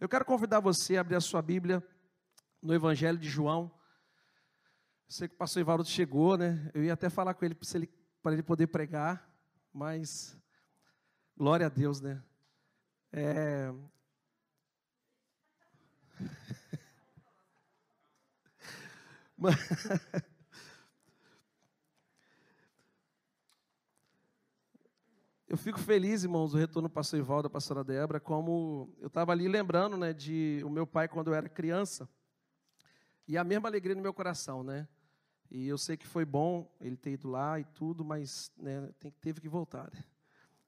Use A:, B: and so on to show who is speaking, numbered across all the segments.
A: Eu quero convidar você a abrir a sua Bíblia no Evangelho de João. sei que o pastor Ivaldo chegou, né? Eu ia até falar com ele para ele, ele poder pregar, mas glória a Deus, né? É... Eu fico feliz, irmãos, do retorno do pastor Ivaldo, da pastora Débora, como eu estava ali lembrando, né, de o meu pai quando eu era criança, e a mesma alegria no meu coração, né? E eu sei que foi bom ele ter ido lá e tudo, mas né, tem, teve que voltar. Né?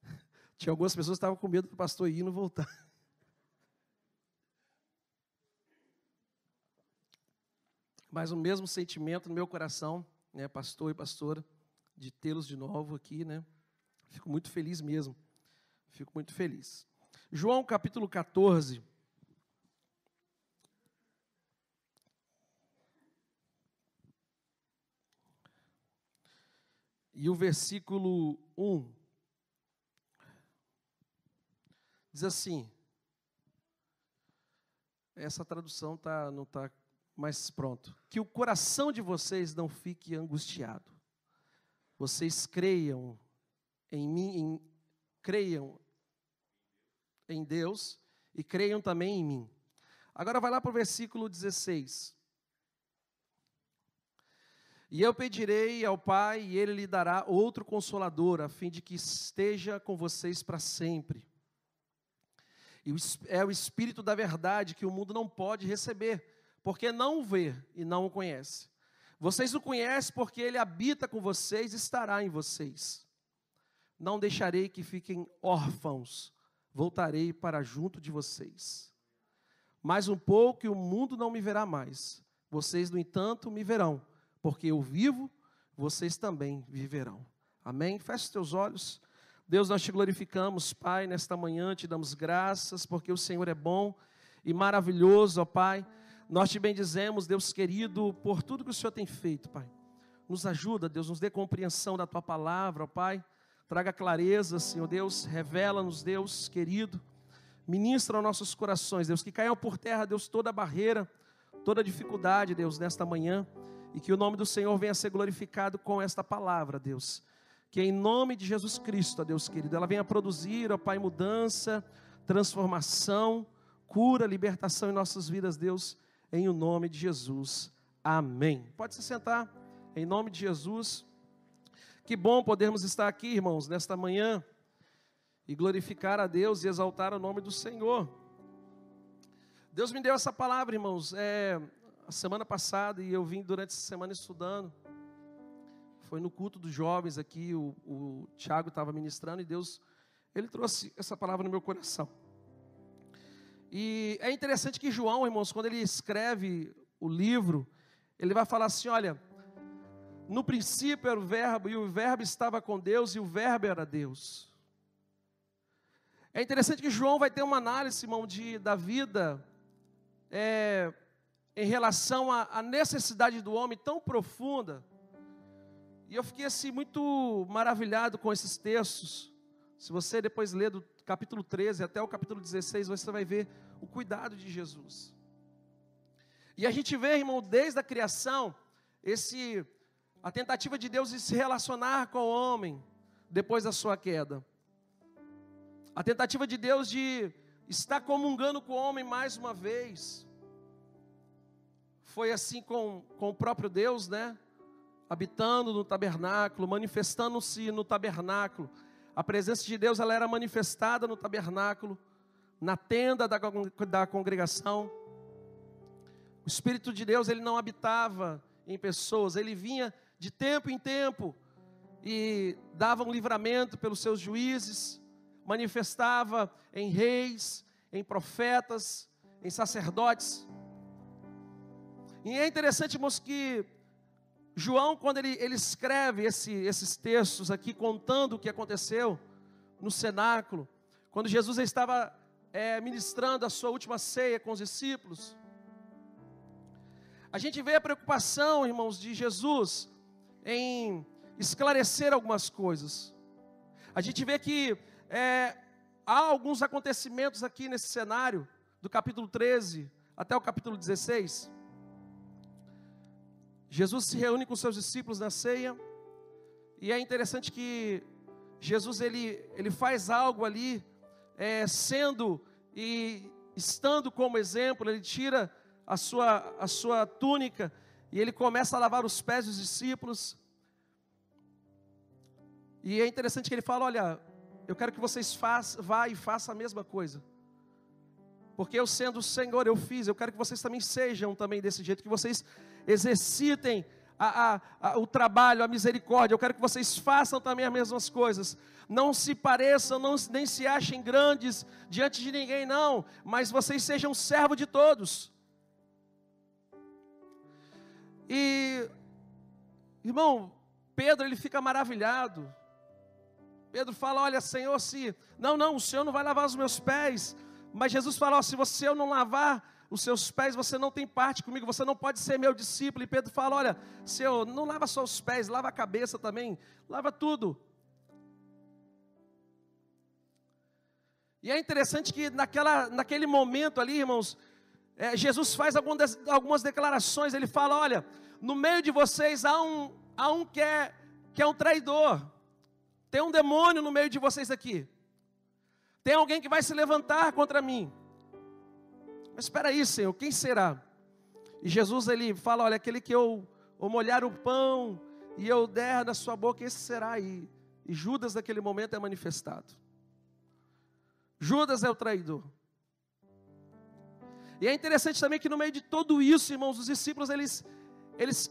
A: Tinha algumas pessoas que estavam com medo do pastor ir e não voltar. Mas o mesmo sentimento no meu coração, né, pastor e pastora, de tê-los de novo aqui, né? Fico muito feliz mesmo. Fico muito feliz. João capítulo 14. E o versículo 1 diz assim: essa tradução tá, não está mais pronto. Que o coração de vocês não fique angustiado. Vocês creiam em mim, em, creiam em Deus e creiam também em mim. Agora vai lá para o versículo 16. E eu pedirei ao Pai, e Ele lhe dará outro consolador, a fim de que esteja com vocês para sempre. E é o Espírito da verdade que o mundo não pode receber, porque não o vê e não o conhece. Vocês o conhecem porque ele habita com vocês e estará em vocês. Não deixarei que fiquem órfãos, voltarei para junto de vocês. Mais um pouco e o mundo não me verá mais. Vocês, no entanto, me verão, porque eu vivo, vocês também viverão. Amém? Feche os teus olhos. Deus, nós te glorificamos, Pai, nesta manhã, te damos graças, porque o Senhor é bom e maravilhoso, ó Pai. Nós te bendizemos, Deus querido, por tudo que o Senhor tem feito, Pai. Nos ajuda, Deus, nos dê compreensão da tua palavra, ó Pai. Traga clareza, Senhor Deus, revela-nos, Deus querido. Ministra aos nossos corações, Deus, que caiam por terra, Deus, toda barreira, toda dificuldade, Deus, nesta manhã, e que o nome do Senhor venha a ser glorificado com esta palavra, Deus. Que em nome de Jesus Cristo, ó Deus querido, ela venha produzir, ó Pai, mudança, transformação, cura, libertação em nossas vidas, Deus, em o nome de Jesus. Amém. Pode se sentar, em nome de Jesus. Que bom podermos estar aqui, irmãos, nesta manhã e glorificar a Deus e exaltar o nome do Senhor. Deus me deu essa palavra, irmãos, é, a semana passada e eu vim durante essa semana estudando. Foi no culto dos jovens aqui, o, o Tiago estava ministrando e Deus, ele trouxe essa palavra no meu coração. E é interessante que João, irmãos, quando ele escreve o livro, ele vai falar assim: olha, no princípio era o Verbo, e o Verbo estava com Deus, e o Verbo era Deus. É interessante que João vai ter uma análise, irmão, de, da vida é, em relação à necessidade do homem tão profunda. E eu fiquei assim muito maravilhado com esses textos. Se você depois ler do capítulo 13 até o capítulo 16, você vai ver o cuidado de Jesus. E a gente vê, irmão, desde a criação, esse a tentativa de Deus de se relacionar com o homem depois da sua queda. A tentativa de Deus de estar comungando com o homem mais uma vez. Foi assim com, com o próprio Deus, né? Habitando no tabernáculo, manifestando-se no tabernáculo. A presença de Deus ela era manifestada no tabernáculo, na tenda da, da congregação. O Espírito de Deus ele não habitava em pessoas, ele vinha de tempo em tempo e dava um livramento pelos seus juízes, manifestava em reis, em profetas, em sacerdotes. E é interessante, irmãos, que João, quando ele, ele escreve esse, esses textos aqui, contando o que aconteceu no cenáculo, quando Jesus estava é, ministrando a sua última ceia com os discípulos, a gente vê a preocupação, irmãos, de Jesus em esclarecer algumas coisas. A gente vê que é, há alguns acontecimentos aqui nesse cenário do capítulo 13 até o capítulo 16. Jesus se reúne com seus discípulos na ceia, e é interessante que Jesus ele, ele faz algo ali, é, sendo e estando como exemplo, ele tira a sua, a sua túnica e ele começa a lavar os pés dos discípulos. E é interessante que ele fala: Olha, eu quero que vocês façam, vá e façam a mesma coisa. Porque eu sendo o Senhor, eu fiz, eu quero que vocês também sejam também desse jeito, que vocês exercitem a, a, a, o trabalho, a misericórdia. Eu quero que vocês façam também as mesmas coisas. Não se pareçam, não, nem se achem grandes diante de ninguém, não. Mas vocês sejam servo de todos. E, irmão, Pedro ele fica maravilhado. Pedro fala: Olha, Senhor, se. Não, não, o Senhor não vai lavar os meus pés. Mas Jesus fala: oh, Se você não lavar os seus pés, você não tem parte comigo, você não pode ser meu discípulo. E Pedro fala: Olha, Senhor, não lava só os pés, lava a cabeça também, lava tudo. E é interessante que naquela, naquele momento ali, irmãos, é, Jesus faz algumas, algumas declarações. Ele fala: Olha, no meio de vocês há um, há um que, é, que é um traidor, tem um demônio no meio de vocês aqui, tem alguém que vai se levantar contra mim. Mas espera aí, Senhor, quem será? E Jesus ele fala: Olha, aquele que eu, eu molhar o pão e eu der na sua boca, esse será. E, e Judas, naquele momento, é manifestado. Judas é o traidor. E é interessante também que no meio de tudo isso, irmãos, os discípulos eles, eles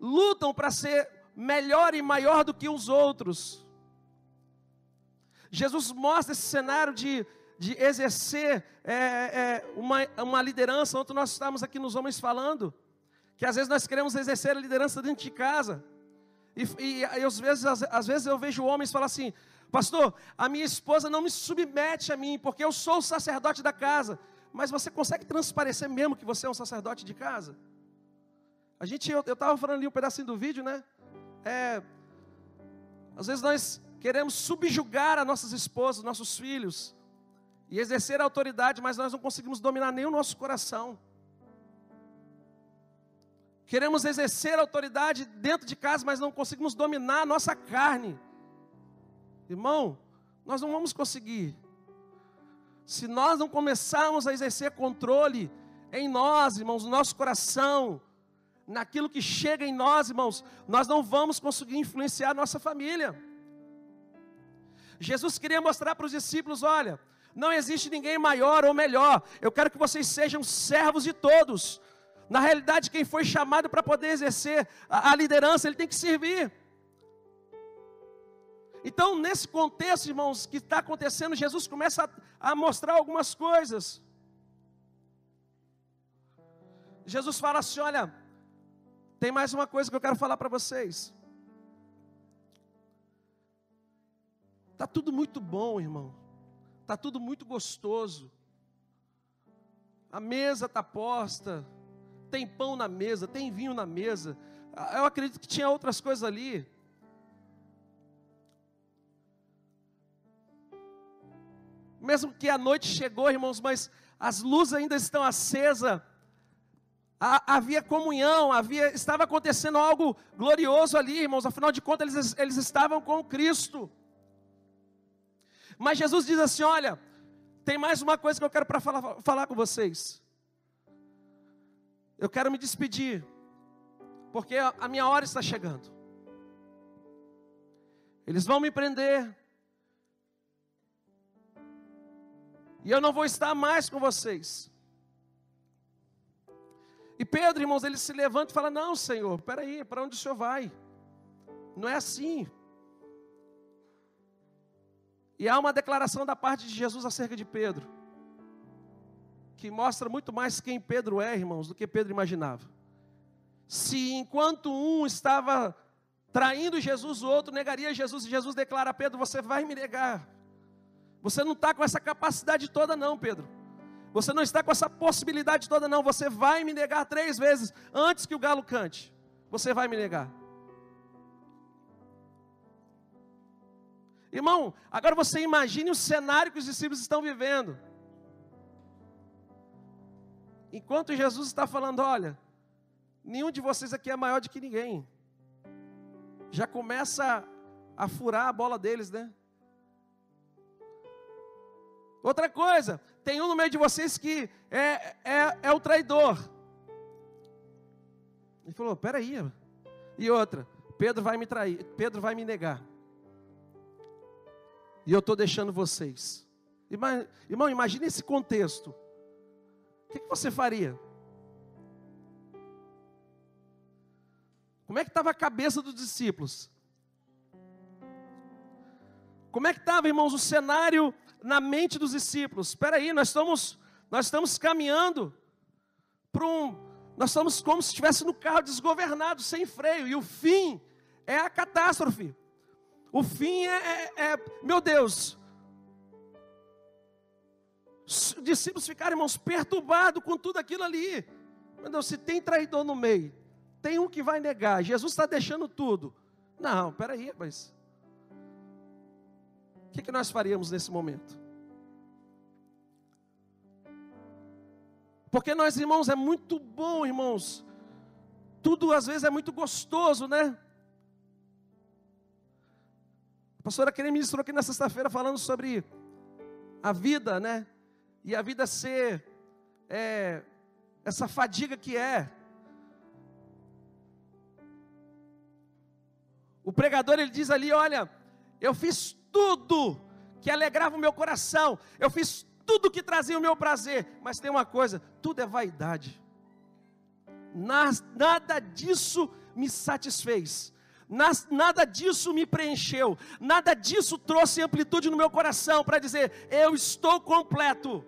A: lutam para ser melhor e maior do que os outros. Jesus mostra esse cenário de de exercer é, é, uma, uma liderança. Ontem nós estávamos aqui nos homens falando que às vezes nós queremos exercer a liderança dentro de casa. E, e, e às, vezes, às, às, vezes eu vejo homens falar assim: Pastor, a minha esposa não me submete a mim, porque eu sou o sacerdote da casa. Mas você consegue transparecer mesmo que você é um sacerdote de casa? A gente, eu estava falando ali um pedacinho do vídeo, né? É, às vezes nós queremos subjugar as nossas esposas, nossos filhos, e exercer a autoridade, mas nós não conseguimos dominar nem o nosso coração. Queremos exercer a autoridade dentro de casa, mas não conseguimos dominar a nossa carne. Irmão, nós não vamos conseguir. Se nós não começarmos a exercer controle em nós, irmãos, no nosso coração, naquilo que chega em nós, irmãos, nós não vamos conseguir influenciar a nossa família. Jesus queria mostrar para os discípulos: olha, não existe ninguém maior ou melhor. Eu quero que vocês sejam servos de todos. Na realidade, quem foi chamado para poder exercer a, a, liderança, ele tem que servir. Então, nesse contexto, irmãos, que está acontecendo, Jesus começa a, a mostrar algumas coisas. Jesus fala assim: olha, tem mais uma coisa que eu quero falar para vocês. Está tudo muito bom, irmão. Está tudo muito gostoso. A mesa está posta. Tem pão na mesa, tem vinho na mesa. Ah, eu acredito que tinha outras coisas ali. Mesmo que a noite chegou, irmãos, mas as luzes ainda estão acesas. Havia comunhão, havia, estava acontecendo algo glorioso ali, irmãos. Afinal de contas, eles, eles estavam com Cristo. Mas Jesus diz assim: olha, tem mais uma coisa que eu quero para falar, falar com vocês. Eu quero me despedir, porque a minha hora está chegando. Eles vão me prender, e eu não vou estar mais com vocês. E Pedro, irmãos, ele se levanta e fala: Não, Senhor, peraí, para onde o Senhor vai? Não é assim. E há uma declaração da parte de Jesus acerca de Pedro, que mostra muito mais quem Pedro é, irmãos, do que Pedro imaginava. Se enquanto um estava traindo Jesus, o outro negaria Jesus, e Jesus declara a Pedro: Você vai me negar. Você não está com essa capacidade toda, não, Pedro. Você não está com essa possibilidade toda, não. Você vai me negar três vezes antes que o galo cante. Você vai me negar. Irmão, agora você imagine o cenário que os discípulos estão vivendo. enquanto Jesus está falando, olha, nenhum de vocês aqui é maior do que ninguém. Já começa a furar a bola deles, né? Outra coisa, tem um no meio de vocês que é, é, é o traidor. Ele falou: peraí. E outra, Pedro vai me trair, Pedro vai me negar. E eu estou deixando vocês. Irmão, imagine esse contexto. O que, que você faria? Como é que estava a cabeça dos discípulos? Como é que estava, irmãos, o cenário na mente dos discípulos? Espera aí, nós estamos, nós estamos caminhando para um, nós estamos como se estivesse no carro desgovernado, sem freio, e o fim é a catástrofe. O fim é, é, é meu Deus, os discípulos ficaram, irmãos, perturbados com tudo aquilo ali. Meu Deus, se tem traidor no meio, tem um que vai negar, Jesus está deixando tudo. Não, peraí, mas. Que, que nós faríamos nesse momento? Porque nós, irmãos, é muito bom, irmãos. Tudo às vezes é muito gostoso, né? A pastora Keren ministrou aqui na sexta-feira falando sobre a vida, né? E a vida ser é, essa fadiga que é. O pregador ele diz ali: Olha, eu fiz tudo que alegrava o meu coração, eu fiz tudo que trazia o meu prazer, mas tem uma coisa: tudo é vaidade. Nada disso me satisfez, nada disso me preencheu, nada disso trouxe amplitude no meu coração para dizer: eu estou completo.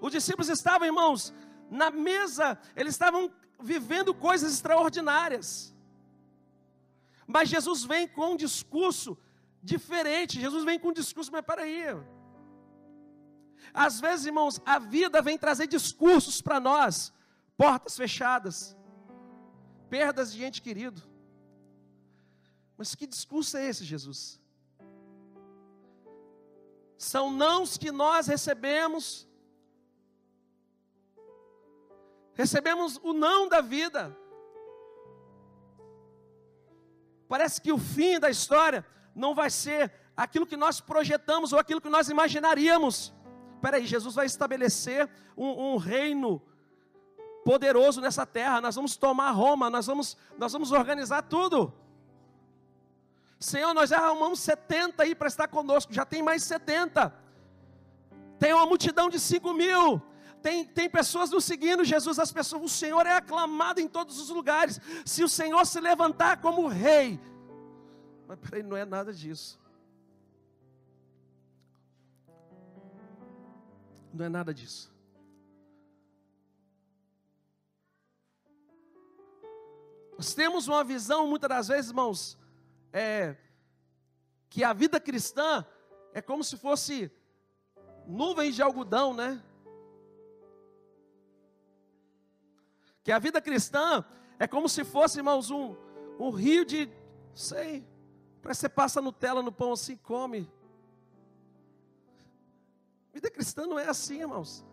A: Os discípulos estavam, irmãos, na mesa, eles estavam vivendo coisas extraordinárias. Mas Jesus vem com um discurso diferente. Jesus vem com um discurso, mas peraí, às vezes, irmãos, a vida vem trazer discursos para nós, portas fechadas, perdas de gente querido. Mas que discurso é esse, Jesus? São nãos que nós recebemos, recebemos o não da vida. Parece que o fim da história não vai ser aquilo que nós projetamos ou aquilo que nós imaginaríamos peraí, Jesus vai estabelecer um, um reino poderoso nessa terra, nós vamos tomar Roma, nós vamos, nós vamos organizar tudo. Senhor, nós já arrumamos 70 aí para estar conosco, já tem mais 70. Tem uma multidão de 5 mil. Tem, tem pessoas nos seguindo, Jesus, as pessoas, o Senhor é aclamado em todos os lugares. Se o Senhor se levantar como rei, mas peraí, não é nada disso. Não é nada disso. Nós temos uma visão, muitas das vezes, irmãos, é, que a vida cristã é como se fosse nuvens de algodão, né? Que a vida cristã é como se fosse, irmãos, um, um rio de, sei, parece que você passa Nutella no pão assim, come. Vida cristã não é assim, irmãos.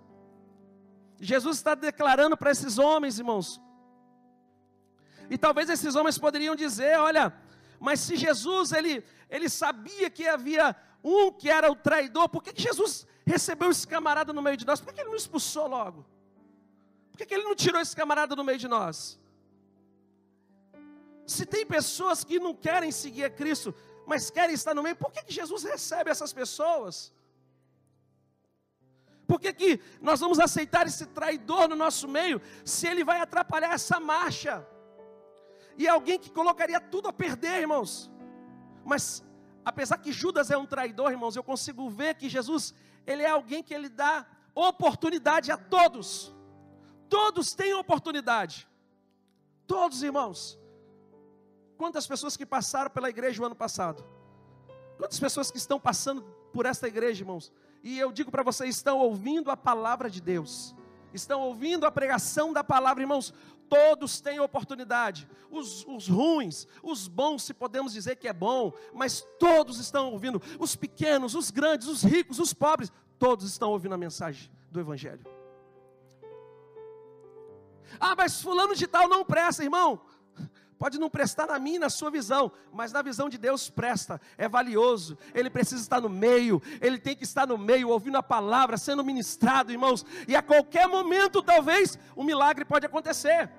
A: Jesus está declarando para esses homens, irmãos. E talvez esses homens poderiam dizer: olha, mas se Jesus ele, ele sabia que havia um que era o traidor, por que, que Jesus recebeu esse camarada no meio de nós? Por que, que ele não expulsou logo? Por que, que ele não tirou esse camarada do meio de nós? Se tem pessoas que não querem seguir a Cristo, mas querem estar no meio, por que, que Jesus recebe essas pessoas? Por que, que nós vamos aceitar esse traidor no nosso meio, se ele vai atrapalhar essa marcha? E é alguém que colocaria tudo a perder, irmãos. Mas, apesar que Judas é um traidor, irmãos, eu consigo ver que Jesus, ele é alguém que ele dá oportunidade a todos. Todos têm oportunidade. Todos, irmãos. Quantas pessoas que passaram pela igreja o ano passado? Quantas pessoas que estão passando por esta igreja, irmãos? E eu digo para vocês: estão ouvindo a palavra de Deus, estão ouvindo a pregação da palavra, irmãos. Todos têm oportunidade, os, os ruins, os bons, se podemos dizer que é bom, mas todos estão ouvindo, os pequenos, os grandes, os ricos, os pobres, todos estão ouvindo a mensagem do Evangelho. Ah, mas fulano de tal não presta, irmão. Pode não prestar na minha, na sua visão, mas na visão de Deus presta, é valioso. Ele precisa estar no meio, ele tem que estar no meio, ouvindo a palavra, sendo ministrado, irmãos. E a qualquer momento, talvez, um milagre pode acontecer.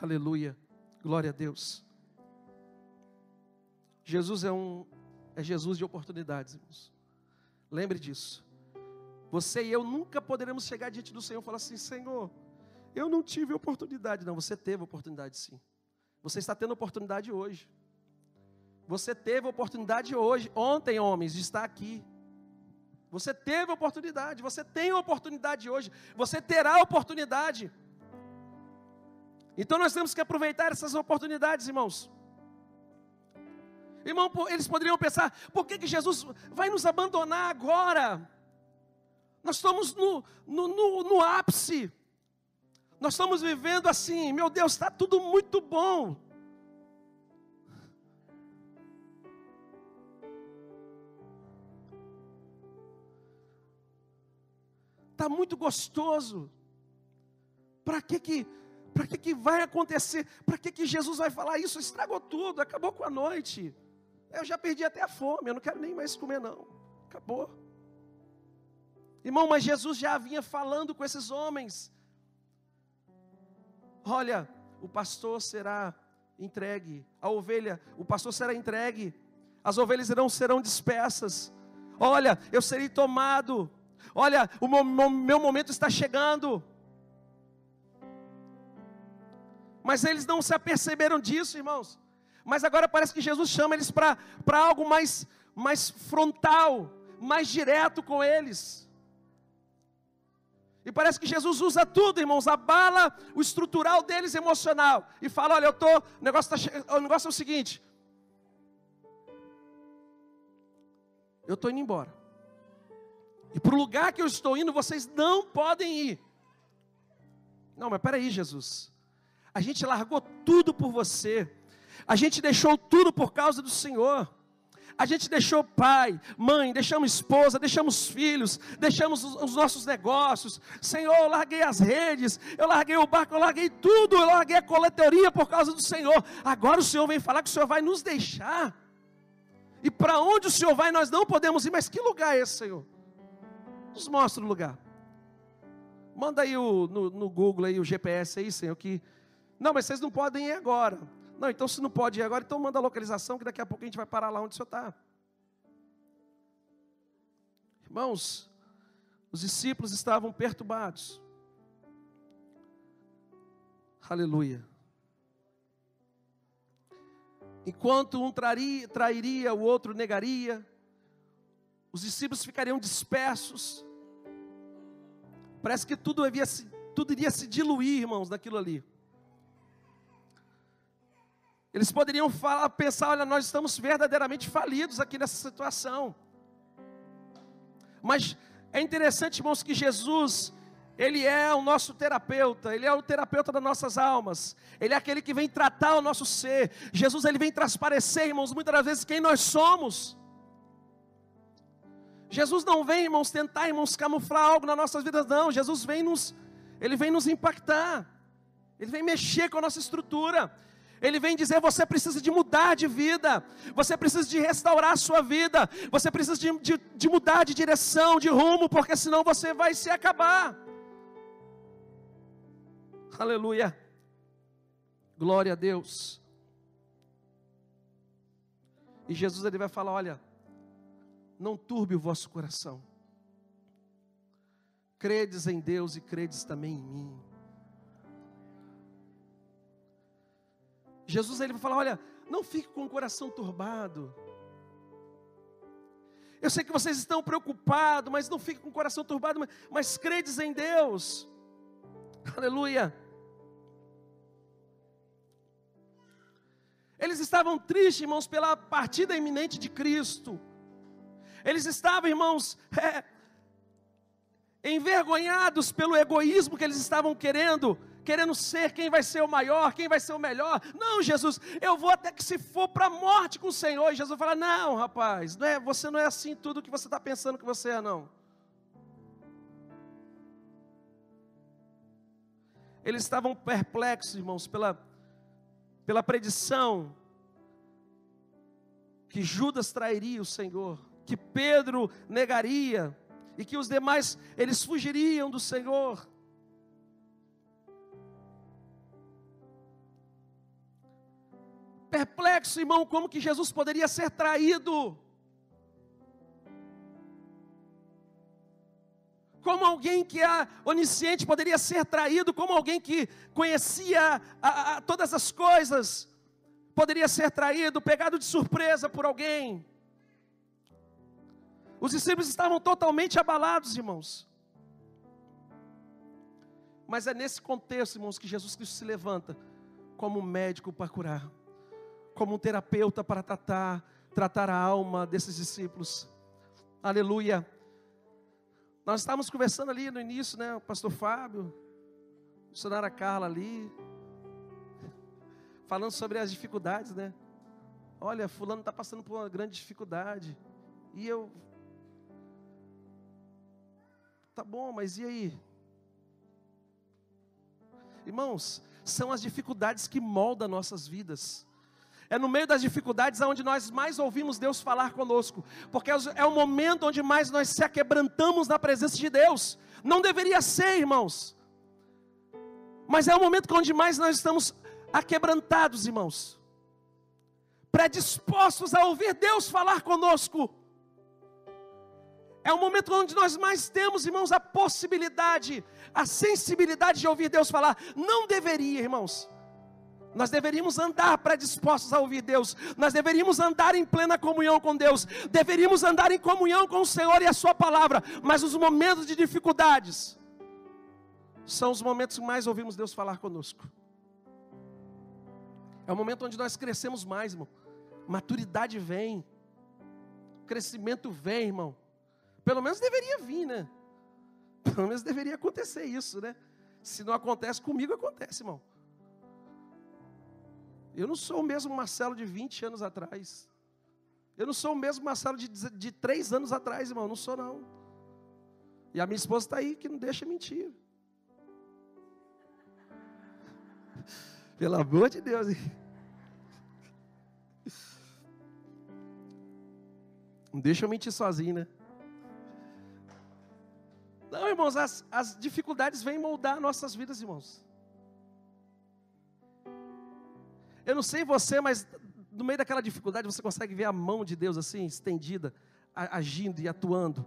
A: Aleluia, glória a Deus. Jesus é um é Jesus de oportunidades, irmãos. Lembre disso. Você e eu nunca poderemos chegar diante do Senhor e falar assim: Senhor, eu não tive oportunidade. Não, você teve oportunidade sim. Você está tendo oportunidade hoje. Você teve oportunidade hoje, ontem, homens, de estar aqui. Você teve oportunidade, você tem oportunidade hoje, você terá oportunidade. Então nós temos que aproveitar essas oportunidades, irmãos. Irmão, eles poderiam pensar: por que, que Jesus vai nos abandonar agora? Nós estamos no, no, no, no ápice. Nós estamos vivendo assim, meu Deus, está tudo muito bom. Está muito gostoso. Para que que, para que que vai acontecer? Para que que Jesus vai falar isso? Estragou tudo, acabou com a noite. Eu já perdi até a fome, eu não quero nem mais comer não. Acabou. Irmão, mas Jesus já vinha falando com esses homens. Olha, o pastor será entregue, a ovelha, o pastor será entregue, as ovelhas não serão dispersas. Olha, eu serei tomado. Olha, o meu, momento está chegando. Mas eles não se aperceberam disso, irmãos. Mas agora parece que Jesus chama eles para algo mais, mais frontal, mais direto com eles. E parece que Jesus usa tudo, irmãos, abala o estrutural deles emocional e fala: olha, eu tô, o negócio, tá, o negócio é o seguinte. Eu estou indo embora. E para o lugar que eu estou indo, vocês não podem ir. Não, mas peraí, Jesus. A gente largou tudo por você. A gente deixou tudo por causa do Senhor. A gente deixou pai, mãe, deixamos esposa, deixamos filhos, deixamos os, os, nossos negócios. Senhor, eu larguei as redes, eu larguei o barco, eu larguei tudo, eu larguei a coletoria por causa do Senhor. Agora o Senhor vem falar que o Senhor vai nos deixar. E para onde o Senhor vai, nós não podemos ir, mas que lugar é esse, Senhor? Nos mostra o lugar. Manda aí o, no, no Google aí o GPS aí, Senhor, que. Não, mas vocês não podem ir agora. Não, então se não pode ir agora, então manda a localização, que daqui a pouco a gente vai parar lá onde o senhor está. Irmãos, os discípulos estavam perturbados. Aleluia. Enquanto um traria, trairia, o outro negaria, os discípulos ficariam dispersos. Parece que tudo, havia, tudo iria se diluir, irmãos, naquilo ali. Eles poderiam falar, pensar: olha, nós estamos verdadeiramente falidos aqui nessa situação. Mas é interessante, irmãos, que Jesus, Ele é o nosso terapeuta, Ele é o terapeuta das nossas almas, Ele é aquele que vem tratar o nosso ser. Jesus, Ele vem transparecer, irmãos, muitas das vezes quem nós somos. Jesus não vem, irmãos, tentar, irmãos, camuflar algo nas nossas vidas, não. Jesus vem nos, Ele vem nos impactar, Ele vem mexer com a nossa estrutura. Ele vem dizer: você precisa de mudar de vida, você precisa de restaurar a sua vida, você precisa de, de, de mudar de direção, de rumo, porque senão você vai se acabar. Aleluia, glória a Deus. E Jesus ele vai falar: olha, não turbe o vosso coração, credes em Deus e credes também em mim. Jesus ele vai falar: olha, não fique com o coração turbado. Eu sei que vocês estão preocupados, mas não fique com o coração turbado, mas, mas credes em Deus. Aleluia. Eles estavam tristes, irmãos, pela partida iminente de Cristo. Eles estavam, irmãos, é, envergonhados pelo egoísmo que eles estavam querendo querendo ser quem vai ser o maior, quem vai ser o melhor. Não, Jesus, eu vou até que se for para a morte com o Senhor. E Jesus fala: Não, rapaz, não é, você não é assim tudo que você está pensando que você é, não. eles estavam perplexos, irmãos, pela, pela predição que Judas trairia o Senhor, que Pedro negaria e que os demais eles fugiriam do Senhor. Perplexo, irmão, como que Jesus poderia ser traído? Como alguém que é onisciente poderia ser traído? Como alguém que conhecia a, a, todas as coisas poderia ser traído, pegado de surpresa por alguém? Os discípulos estavam totalmente abalados, irmãos. Mas é nesse contexto, irmãos, que Jesus Cristo se levanta como médico para curar, como um terapeuta para tratar, tratar a alma desses discípulos. Aleluia. Nós estávamos conversando ali no início, né? O pastor Fábio, a missionária Carla ali, falando sobre as dificuldades, né? Olha, fulano está passando por uma grande dificuldade. E eu Tá bom, mas e aí? Irmãos, são as dificuldades que moldam nossas vidas. É no meio das dificuldades onde nós mais ouvimos Deus falar conosco, porque é o momento onde mais nós se aquebrantamos na presença de Deus. Não deveria ser, irmãos, mas é o momento onde mais nós estamos aquebrantados, irmãos, predispostos a ouvir Deus falar conosco. É o momento onde nós mais temos, irmãos, a possibilidade, a sensibilidade de ouvir Deus falar. Não deveria, irmãos. Nós deveríamos andar predispostos a ouvir Deus. Nós deveríamos andar em plena comunhão com Deus. Deveríamos andar em comunhão com o Senhor e a Sua palavra. Mas os momentos de dificuldades são os momentos que mais ouvimos Deus falar conosco. É o momento onde nós crescemos mais, irmão. Maturidade vem. Crescimento vem, irmão. Pelo menos deveria vir, né? Pelo menos deveria acontecer isso, né? Se não acontece comigo, acontece, irmão. Eu não sou o mesmo Marcelo de 20 anos atrás. Eu não sou o mesmo Marcelo de, de 3 anos atrás, irmão. Não sou, não. E a minha esposa está aí que não deixa mentir. Pelo amor de Deus. Não deixa eu mentir sozinho, né? Não, irmãos, as, as dificuldades vêm moldar nossas vidas, irmãos. Eu não sei você, mas no meio daquela dificuldade você consegue ver a mão de Deus assim, estendida, agindo e atuando.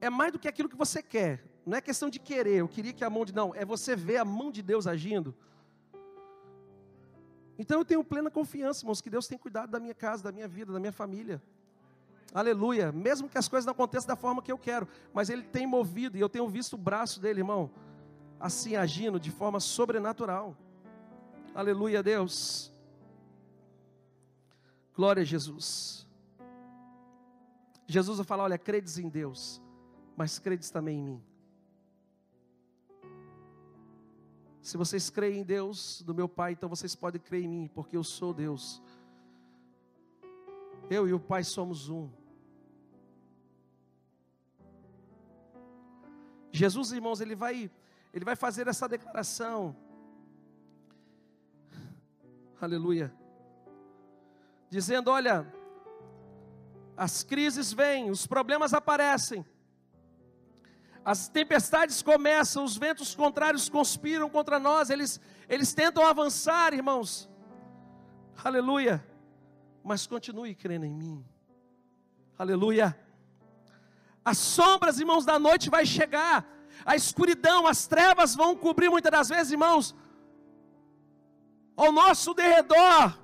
A: É mais do que aquilo que você quer. Não é questão de querer, eu queria que a mão de. Não, é você ver a mão de Deus agindo. Então eu tenho plena confiança, irmãos, que Deus tem cuidado da minha casa, da minha vida, da minha família. Aleluia. Mesmo que as coisas não aconteçam da forma que eu quero, mas Ele tem movido, e eu tenho visto o braço dele, irmão, assim agindo de forma sobrenatural. Aleluia, Deus. Glória a Jesus. Jesus vai falar: olha, credes em Deus, mas credes também em mim. Se vocês creem em Deus, do meu Pai, então vocês podem crer em mim, porque eu sou Deus. Eu e o Pai somos um. Jesus, irmãos, ele vai, ele vai fazer essa declaração. Aleluia. Dizendo: Olha, as crises vêm, os problemas aparecem, as tempestades começam, os ventos contrários conspiram contra nós, eles, eles tentam avançar, irmãos. Aleluia mas continue crendo em mim. Aleluia. As sombras, irmãos, da noite vai chegar. A escuridão, as trevas vão cobrir muitas das vezes, irmãos, ao nosso derredor.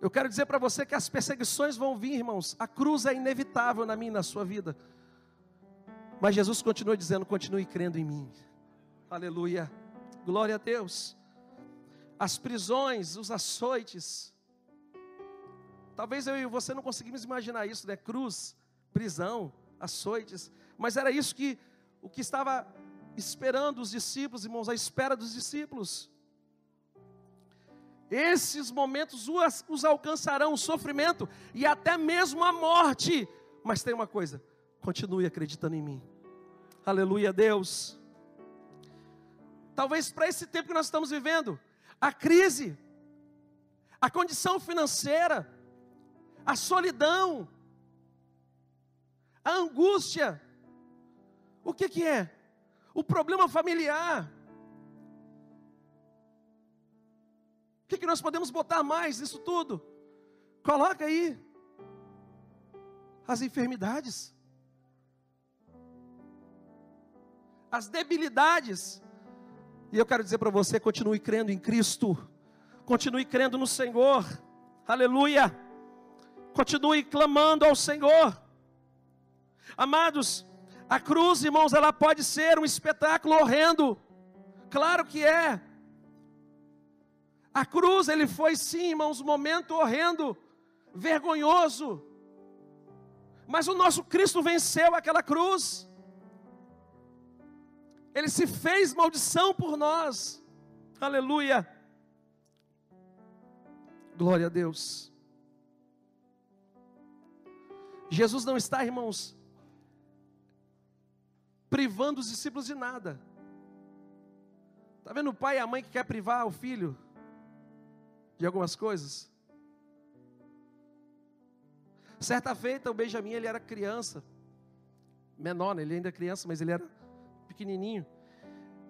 A: Eu quero dizer para você que as perseguições vão vir, irmãos. A cruz é inevitável na minha e na sua vida. Mas Jesus continua dizendo: continue crendo em mim. Aleluia. Glória a Deus as prisões, os açoites. Talvez eu e você não conseguimos imaginar isso, né? Cruz, prisão, açoites. Mas era isso que o que estava esperando os discípulos, irmãos, à espera dos discípulos. Esses momentos os, alcançarão o sofrimento e até mesmo a morte. Mas tem uma coisa: continue acreditando em mim. Aleluia Deus. Talvez para esse tempo que nós estamos vivendo, a crise, a condição financeira, a solidão, a angústia, o que, que é? O problema familiar. O que, que nós podemos botar mais nisso tudo? Coloca aí as enfermidades, as debilidades, e eu quero dizer para você: continue crendo em Cristo, continue crendo no Senhor, aleluia, continue clamando ao Senhor. Amados, a cruz, irmãos, ela pode ser um espetáculo horrendo, claro que é. A cruz, ele foi sim, irmãos, um momento horrendo, vergonhoso, mas o nosso Cristo venceu aquela cruz. Ele se fez maldição por nós. Aleluia. Glória a Deus. Jesus não está, irmãos, privando os discípulos de nada. Está vendo o pai e a mãe que quer privar o filho de algumas coisas? Certa feita, o Benjamin, ele era criança, menor, né? ele ainda é criança, mas ele era pequenininho.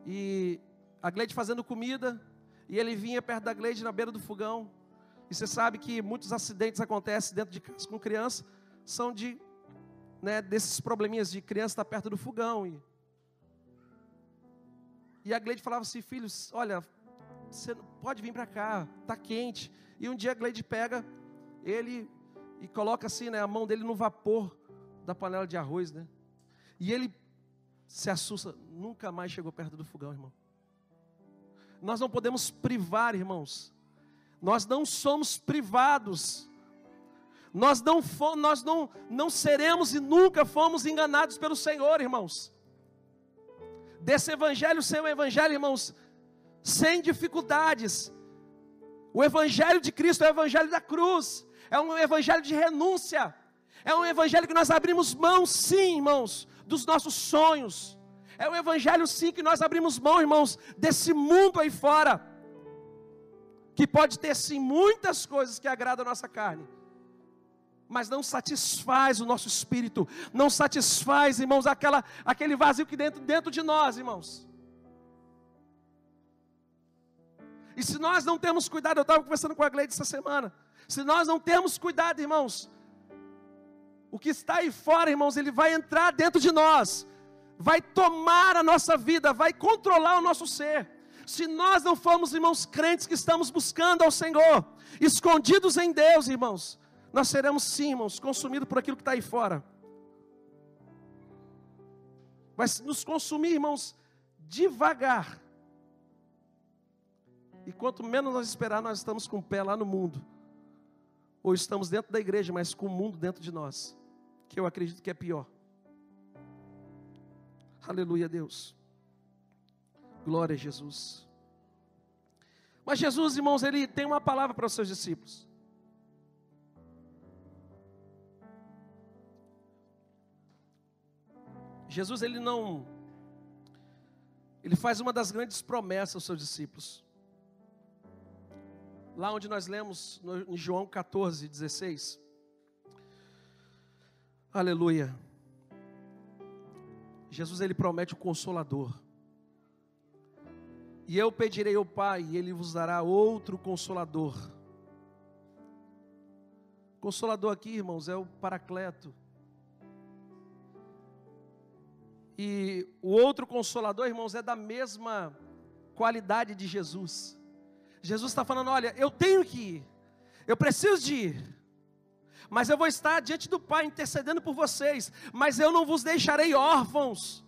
A: E a Gleide fazendo comida, e ele vinha perto da Gleide na beira do fogão. E você sabe que muitos acidentes acontecem dentro de casa com criança, são de né, desses probleminhas de criança estar perto do fogão. E, e a Gleide falava assim, filhos, olha, você pode vir para cá, está quente. E um dia a Gleide pega ele e coloca assim, né, a mão dele no vapor da panela de arroz, né? E ele se assusta, nunca mais chegou perto do fogão, irmão. Nós não podemos privar, irmãos. Nós não somos privados. Nós não, nós não, não seremos e nunca fomos enganados pelo Senhor, irmãos. Desse evangelho ser um evangelho, irmãos, sem dificuldades. O evangelho de Cristo é o evangelho da cruz. É um evangelho de renúncia. É um evangelho que nós abrimos mão, sim, irmãos, dos nossos sonhos. É o evangelho sim que nós abrimos mão, irmãos, desse mundo aí fora. Que pode ter sim muitas coisas que agradam a nossa carne. Mas não satisfaz o nosso espírito, não satisfaz, irmãos, aquela, aquele vazio que dentro, dentro de nós, irmãos. E se nós não temos cuidado, eu estava conversando com a Gleide essa semana. Se nós não temos cuidado, irmãos, o que está aí fora, irmãos, ele vai entrar dentro de nós, vai tomar a nossa vida, vai controlar o nosso ser. Se nós não formos, irmãos, crentes que estamos buscando ao Senhor, escondidos em Deus, irmãos, nós seremos sim, irmãos, consumidos por aquilo que está aí fora. Vai nos consumir, irmãos, devagar. E quanto menos nós esperar, nós estamos com o pé lá no mundo. Ou estamos dentro da igreja, mas com o mundo dentro de nós que eu acredito que é pior. Aleluia, Deus. Glória a Jesus. Mas Jesus, irmãos, ele tem uma palavra para os seus discípulos. Jesus, ele não. Ele faz uma das grandes promessas aos seus discípulos. Lá onde nós lemos, no, em João 14, 16. Aleluia. Jesus ele promete o consolador. E eu pedirei ao Pai, e ele vos dará outro consolador. Consolador aqui, irmãos, é o Paracleto. E o outro consolador, irmãos, é da mesma qualidade de Jesus. Jesus está falando: olha, eu tenho que ir, eu preciso de ir mas eu vou estar diante do Pai intercedendo por vocês, mas eu não vos deixarei órfãos.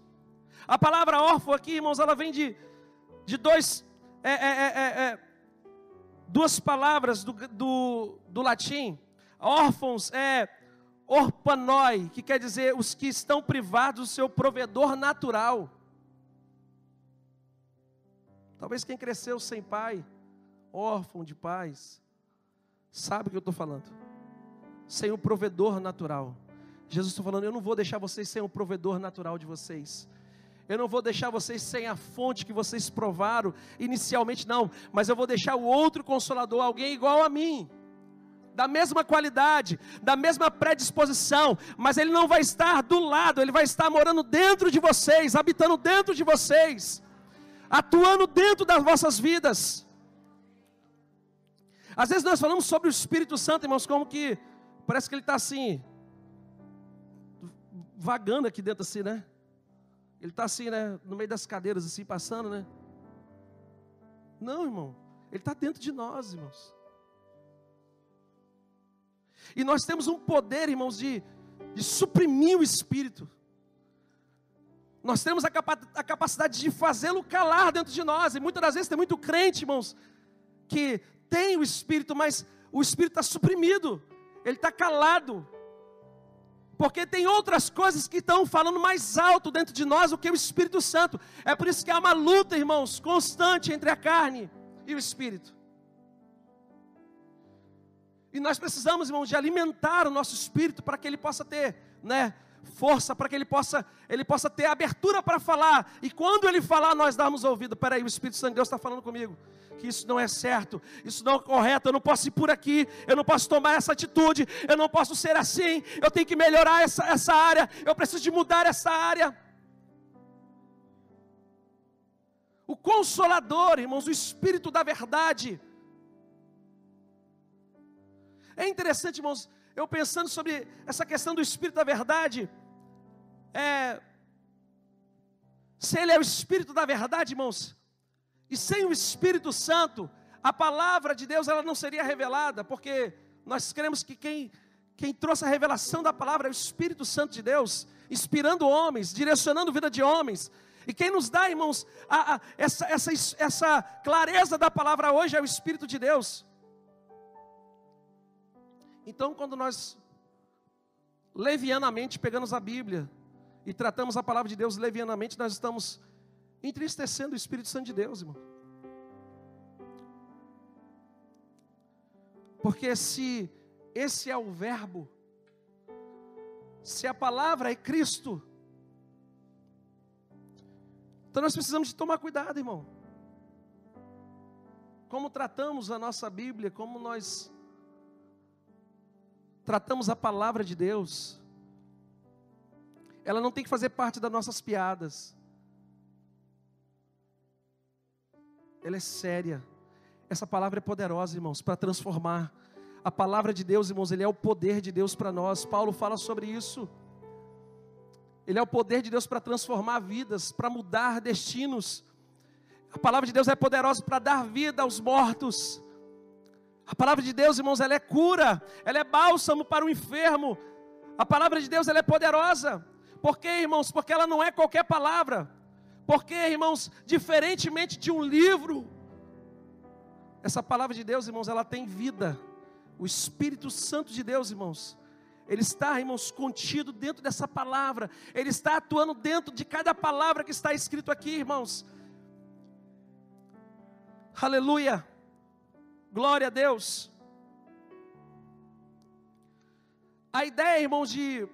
A: A palavra órfão aqui, irmãos, ela vem de, de dois, é, é, é, é duas palavras do, do, do latim. Órfãos é orpanoi, que quer dizer os que estão privados do seu provedor natural. Talvez quem cresceu sem pai, órfão de pais, sabe o que eu estou falando sem o provedor natural. Jesus está falando: Eu não vou deixar vocês sem o provedor natural de vocês. Eu não vou deixar vocês sem a fonte que vocês provaram inicialmente, não. Mas eu vou deixar o outro consolador, alguém igual a mim, da mesma qualidade, da mesma predisposição. Mas ele não vai estar do lado, ele vai estar morando dentro de vocês, habitando dentro de vocês, atuando dentro das vossas vidas. Às vezes nós falamos sobre o Espírito Santo, irmãos, como que parece que ele está assim, vagando aqui dentro assim, né? Ele está assim, né? No meio das cadeiras, assim, passando, né? Não, irmão. Ele está dentro de nós, irmãos. E nós temos um poder, irmãos, de, de suprimir o espírito. Nós temos a, capa a capacidade de fazê-lo calar dentro de nós. E muitas das vezes tem muito crente, irmãos, que tem o espírito, mas o espírito está suprimido. Ele está calado. Porque tem outras coisas que estão falando mais alto dentro de nós do que o Espírito Santo. É por isso que há uma luta, irmãos, constante entre a carne e o Espírito. E nós precisamos, irmãos, de alimentar o nosso espírito para que ele possa ter, né, força, para que ele possa, ele possa ter abertura para falar. E quando ele falar, nós darmos ouvido. Peraí, o Espírito Santo de Deus está falando comigo que isso não é certo, isso não é correto, eu não posso ir por aqui, eu não posso tomar essa atitude, eu não posso ser assim, eu tenho que melhorar essa, essa área, eu preciso de mudar essa área. O consolador, irmãos, o Espírito da verdade. É interessante, irmãos, eu pensando sobre essa questão do Espírito da verdade, é, se ele é o Espírito da verdade, irmãos, e sem o Espírito Santo, a palavra de Deus ela não seria revelada, porque nós cremos que quem, quem trouxe a revelação da palavra é o Espírito Santo de Deus, inspirando homens, direcionando a vida de homens. E quem nos dá, irmãos, a, a, essa, essa, essa clareza da palavra hoje é o Espírito de Deus. Então, quando nós levianamente pegamos a Bíblia e tratamos a palavra de Deus levianamente, nós estamos entristecendo o Espírito Santo de Deus, irmão. Porque se esse é o Verbo, se a palavra é Cristo, então nós precisamos de tomar cuidado, irmão. Como tratamos a nossa Bíblia, como nós tratamos a palavra de Deus, ela não tem que fazer parte das nossas piadas. ela é séria. Essa palavra é poderosa, irmãos, para transformar. A palavra de Deus, irmãos, ele é o poder de Deus para nós. Paulo fala sobre isso. Ele é o poder de Deus para transformar vidas, para mudar destinos. A palavra de Deus é poderosa para dar vida aos mortos. A palavra de Deus, irmãos, ela é cura, ela é bálsamo para o enfermo. A palavra de Deus ela é poderosa. Por quê, irmãos? Porque ela não é qualquer palavra. Porque, irmãos, diferentemente de um livro, essa palavra de Deus, irmãos, ela tem vida. O Espírito Santo de Deus, irmãos, ele está, irmãos, contido dentro dessa palavra. Ele está atuando dentro de cada palavra que está escrito aqui, irmãos. Aleluia. Glória a Deus. A ideia, irmãos, de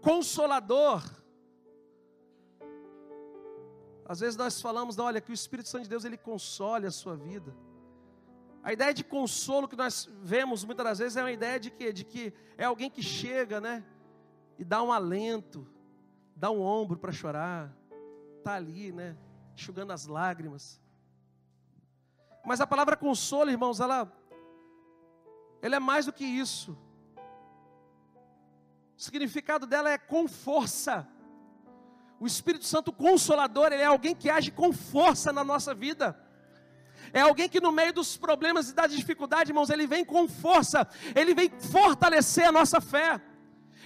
A: consolador às vezes nós falamos, olha, que o Espírito Santo de Deus ele console a sua vida. A ideia de consolo que nós vemos muitas das vezes é uma ideia de que, de que é alguém que chega, né, e dá um alento, dá um ombro para chorar, tá ali, né, enxugando as lágrimas. Mas a palavra consolo, irmãos, ela, ela é mais do que isso. O significado dela é com força. O Espírito Santo Consolador, ele é alguém que age com força na nossa vida. É alguém que no meio dos problemas e da dificuldade, irmãos, ele vem com força, ele vem fortalecer a nossa fé.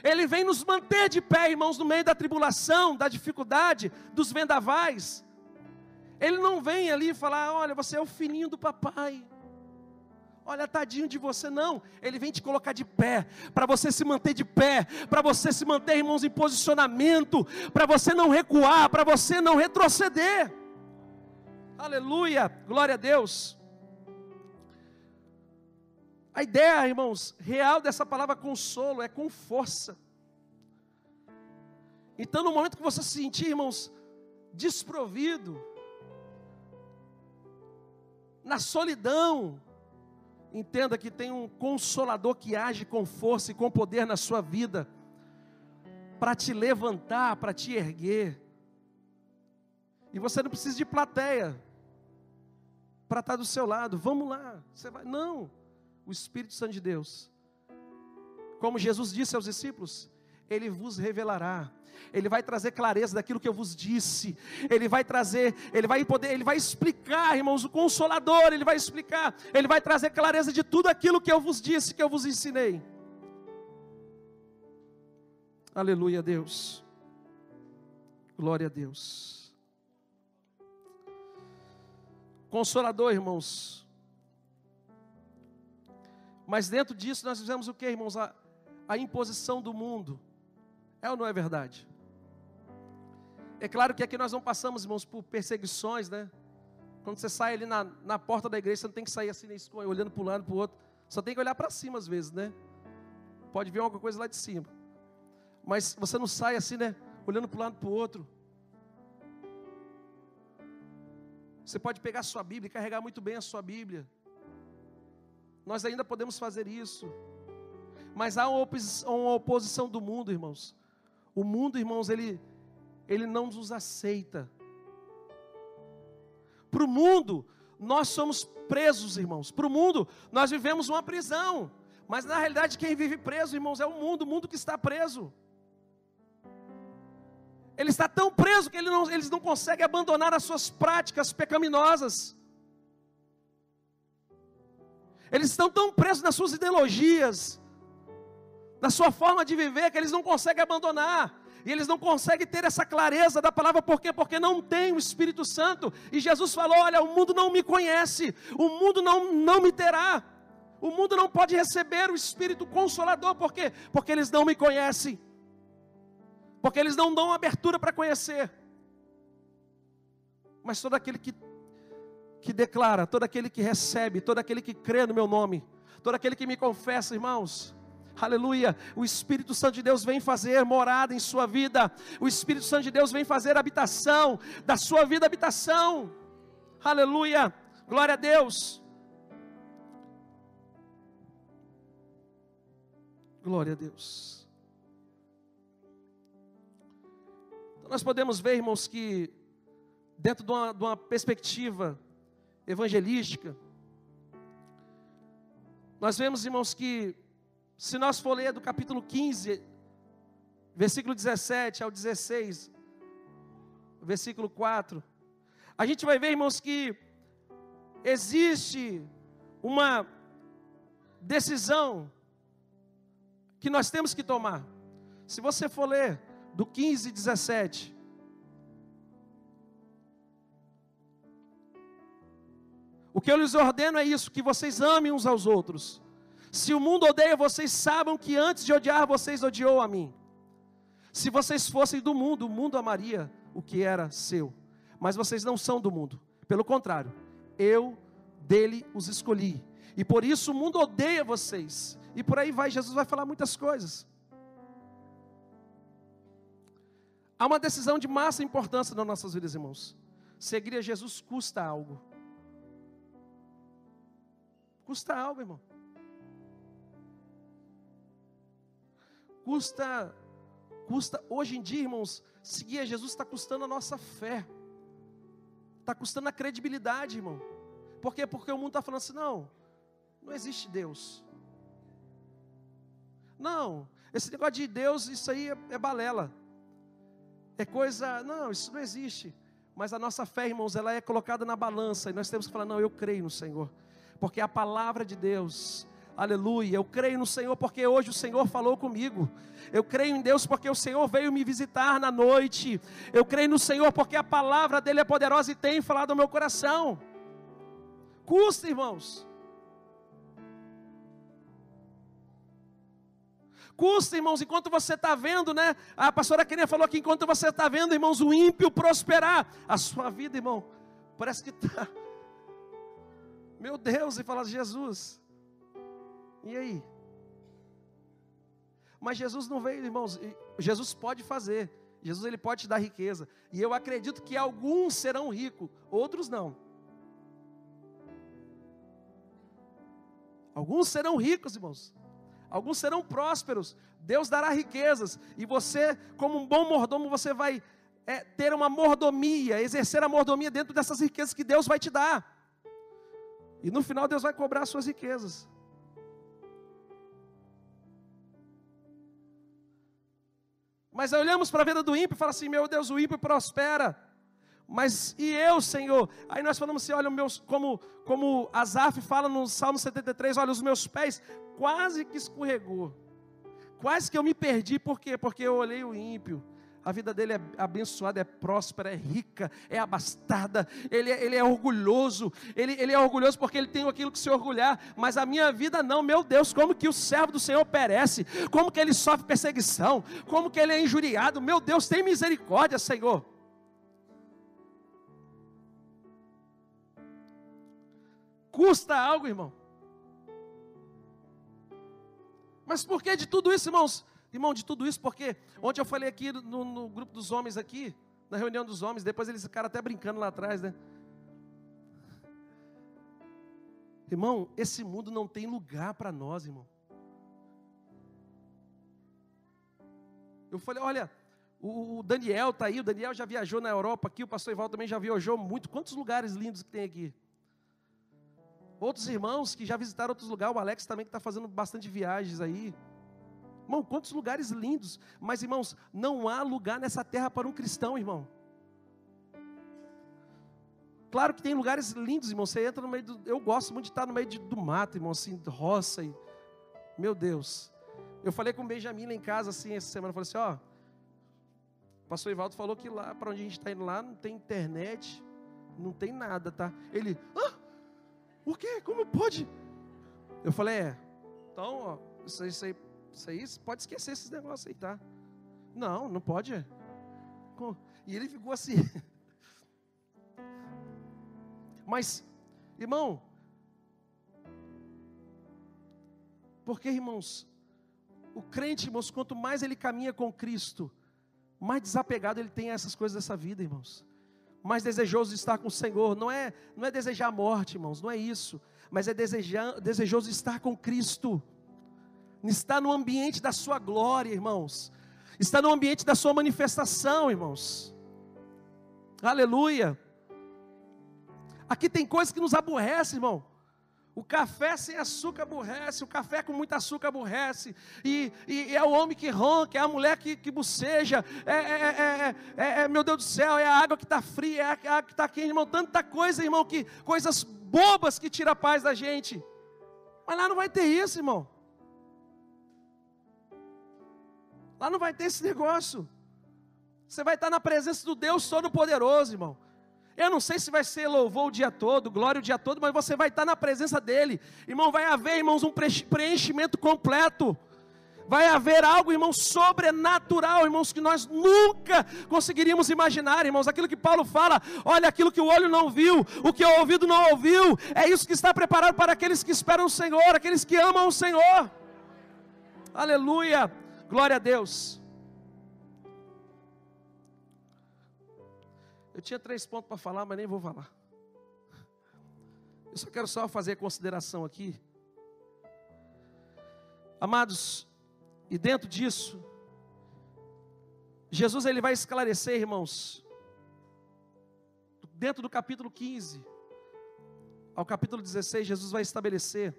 A: Ele vem nos manter de pé, irmãos, no meio da tribulação, da dificuldade, dos vendavais. Ele não vem ali falar: olha, você é o filhinho do papai olha, tadinho de você, não. Ele vem te colocar de pé, para você se manter de pé, para você se manter, irmãos, em posicionamento, para você não recuar, para você não retroceder. Aleluia, glória a Deus. A ideia, irmãos, real dessa palavra consolo é com força. Então, no momento que você se sentir, irmãos, desprovido, na solidão, entenda que tem um consolador que age com força e com poder na sua vida, para te levantar, para te erguer. E você não precisa de plateia para estar do seu lado. Vamos lá. Você vai. Não. O Espírito Santo de Deus. Como Jesus disse aos discípulos, ele vos revelará. Ele vai trazer clareza daquilo que eu vos disse. Ele vai trazer, ele vai poder, ele vai explicar, irmãos, o consolador, ele vai explicar, ele vai trazer clareza de tudo aquilo que eu vos disse, que eu vos ensinei. Aleluia, Deus. Glória a Deus. Consolador, irmãos. Mas dentro disso nós fizemos o que, irmãos? A, a imposição do mundo. É ou não é verdade? É claro que aqui nós não passamos, irmãos, por perseguições, né? Quando você sai ali na, na porta da igreja, você não tem que sair assim, olhando para um lado para o outro. Só tem que olhar para cima às vezes, né? Pode ver alguma coisa lá de cima. Mas você não sai assim, né? Olhando para um lado para o outro. Você pode pegar a sua Bíblia e carregar muito bem a sua Bíblia. Nós ainda podemos fazer isso. Mas há uma oposição, uma oposição do mundo, irmãos. O mundo, irmãos, ele, ele não nos aceita. Para o mundo, nós somos presos, irmãos. Para o mundo, nós vivemos uma prisão. Mas na realidade, quem vive preso, irmãos, é o mundo, o mundo que está preso. Ele está tão preso que ele não, eles não conseguem abandonar as suas práticas pecaminosas. Eles estão tão presos nas suas ideologias, na sua forma de viver, que eles não conseguem abandonar. E eles não conseguem ter essa clareza da palavra, por quê? Porque não tem o Espírito Santo. E Jesus falou: Olha, o mundo não me conhece, o mundo não, não me terá. O mundo não pode receber o Espírito Consolador, por quê? Porque eles não me conhecem. Porque eles não dão abertura para conhecer. Mas todo aquele que, que declara, todo aquele que recebe, todo aquele que crê no meu nome, todo aquele que me confessa, irmãos, Aleluia. O Espírito Santo de Deus vem fazer morada em sua vida. O Espírito Santo de Deus vem fazer habitação, da sua vida habitação. Aleluia. Glória a Deus. Glória a Deus. Então nós podemos ver, irmãos, que dentro de uma, de uma perspectiva evangelística, nós vemos, irmãos, que se nós for ler do capítulo 15, versículo 17 ao 16, versículo 4, a gente vai ver, irmãos, que existe uma decisão que nós temos que tomar. Se você for ler do 15 e 17, o que eu lhes ordeno é isso: que vocês amem uns aos outros se o mundo odeia vocês, sabem que antes de odiar vocês, odiou a mim. Se vocês fossem do mundo, o mundo amaria o que era seu. Mas vocês não são do mundo. Pelo contrário, eu dele os escolhi. E por isso o mundo odeia vocês. E por aí vai, Jesus vai falar muitas coisas. Há uma decisão de massa importância nas nossas vidas, irmãos. Seguir a Jesus custa algo. Custa algo, irmão. Custa, custa, hoje em dia, irmãos, seguir a Jesus está custando a nossa fé, está custando a credibilidade, irmão. Por quê? Porque o mundo está falando assim: não, não existe Deus. Não, esse negócio de Deus, isso aí é, é balela. É coisa, não, isso não existe. Mas a nossa fé, irmãos, ela é colocada na balança e nós temos que falar: não, eu creio no Senhor, porque a palavra de Deus, Aleluia. Eu creio no Senhor porque hoje o Senhor falou comigo. Eu creio em Deus porque o Senhor veio me visitar na noite. Eu creio no Senhor porque a palavra dele é poderosa e tem falado no meu coração. Custa, irmãos. Custa, irmãos, enquanto você está vendo, né? A pastora Kenia falou que enquanto você está vendo, irmãos, o ímpio prosperar, a sua vida, irmão, parece que está. Meu Deus, e fala Jesus. E aí? Mas Jesus não veio, irmãos. Jesus pode fazer. Jesus ele pode te dar riqueza. E eu acredito que alguns serão ricos, outros não. Alguns serão ricos, irmãos. Alguns serão prósperos. Deus dará riquezas. E você, como um bom mordomo, você vai é, ter uma mordomia, exercer a mordomia dentro dessas riquezas que Deus vai te dar. E no final Deus vai cobrar as suas riquezas. Mas olhamos para a vida do ímpio e falamos assim: meu Deus, o ímpio prospera. Mas e eu, Senhor? Aí nós falamos assim: olha, meus, como, como Asaf fala no Salmo 73, olha, os meus pés quase que escorregou. Quase que eu me perdi, por quê? Porque eu olhei o ímpio a vida dele é abençoada, é próspera, é rica, é abastada, ele, é, ele é orgulhoso, ele, ele é orgulhoso porque ele tem aquilo que se orgulhar, mas a minha vida não, meu Deus, como que o servo do Senhor perece, como que ele sofre perseguição, como que ele é injuriado, meu Deus, tem misericórdia, Senhor. Custa algo, irmão. Mas por que de tudo isso, irmãos? Irmão, de tudo isso, porque ontem eu falei aqui no, no grupo dos homens aqui, na reunião dos homens, depois eles ficaram até brincando lá atrás, né? Irmão, esse mundo não tem lugar para nós, irmão. Eu falei, olha, o Daniel está aí, o Daniel já viajou na Europa aqui, o pastor Ival também já viajou muito. Quantos lugares lindos que tem aqui? Outros irmãos que já visitaram outros lugares, o Alex também que está fazendo bastante viagens aí. Irmão, quantos lugares lindos. Mas, irmãos, não há lugar nessa terra para um cristão, irmão. Claro que tem lugares lindos, irmão. Você entra no meio do. Eu gosto muito de estar no meio de, do mato, irmão, assim, roça. E... Meu Deus. Eu falei com o Benjamin lá em casa, assim, essa semana. Eu falei assim: ó. O pastor Ivaldo falou que lá, para onde a gente está indo lá, não tem internet, não tem nada, tá? Ele, ah, o quê? Como pode? Eu falei, é. Então, ó, isso, isso aí isso aí, pode esquecer esses negócios aí, tá? Não, não pode. E ele ficou assim. Mas, irmão, porque, irmãos, o crente, irmãos, quanto mais ele caminha com Cristo, mais desapegado ele tem a essas coisas dessa vida, irmãos. Mais desejoso de estar com o Senhor. Não é, não é desejar a morte, irmãos, não é isso. Mas é desejar, desejoso de estar com Cristo está no ambiente da sua glória, irmãos, está no ambiente da sua manifestação, irmãos. Aleluia. Aqui tem coisas que nos aborrecem, irmão. O café sem açúcar aborrece, o café com muito açúcar aborrece, e, e, e é o homem que ronca, é a mulher que, que boceja, é, é, é, é, meu Deus do céu, é a água que está fria, é a água que está quente, irmão, tanta coisa, irmão, que coisas bobas que tira a paz da gente. Mas lá não vai ter isso, irmão. Lá não vai ter esse negócio. Você vai estar na presença do Deus Todo-Poderoso, irmão. Eu não sei se vai ser louvor o dia todo, glória o dia todo, mas você vai estar na presença dEle. Irmão, vai haver, irmãos, um preenchimento completo. Vai haver algo, irmãos, sobrenatural, irmãos, que nós nunca conseguiríamos imaginar, irmãos. Aquilo que Paulo fala, olha, aquilo que o olho não viu, o que o ouvido não ouviu, é isso que está preparado para aqueles que esperam o Senhor, aqueles que amam o Senhor. Aleluia. Glória a Deus. Eu tinha três pontos para falar, mas nem vou falar. Eu só quero só fazer a consideração aqui. Amados, e dentro disso, Jesus ele vai esclarecer, irmãos, dentro do capítulo 15 ao capítulo 16, Jesus vai estabelecer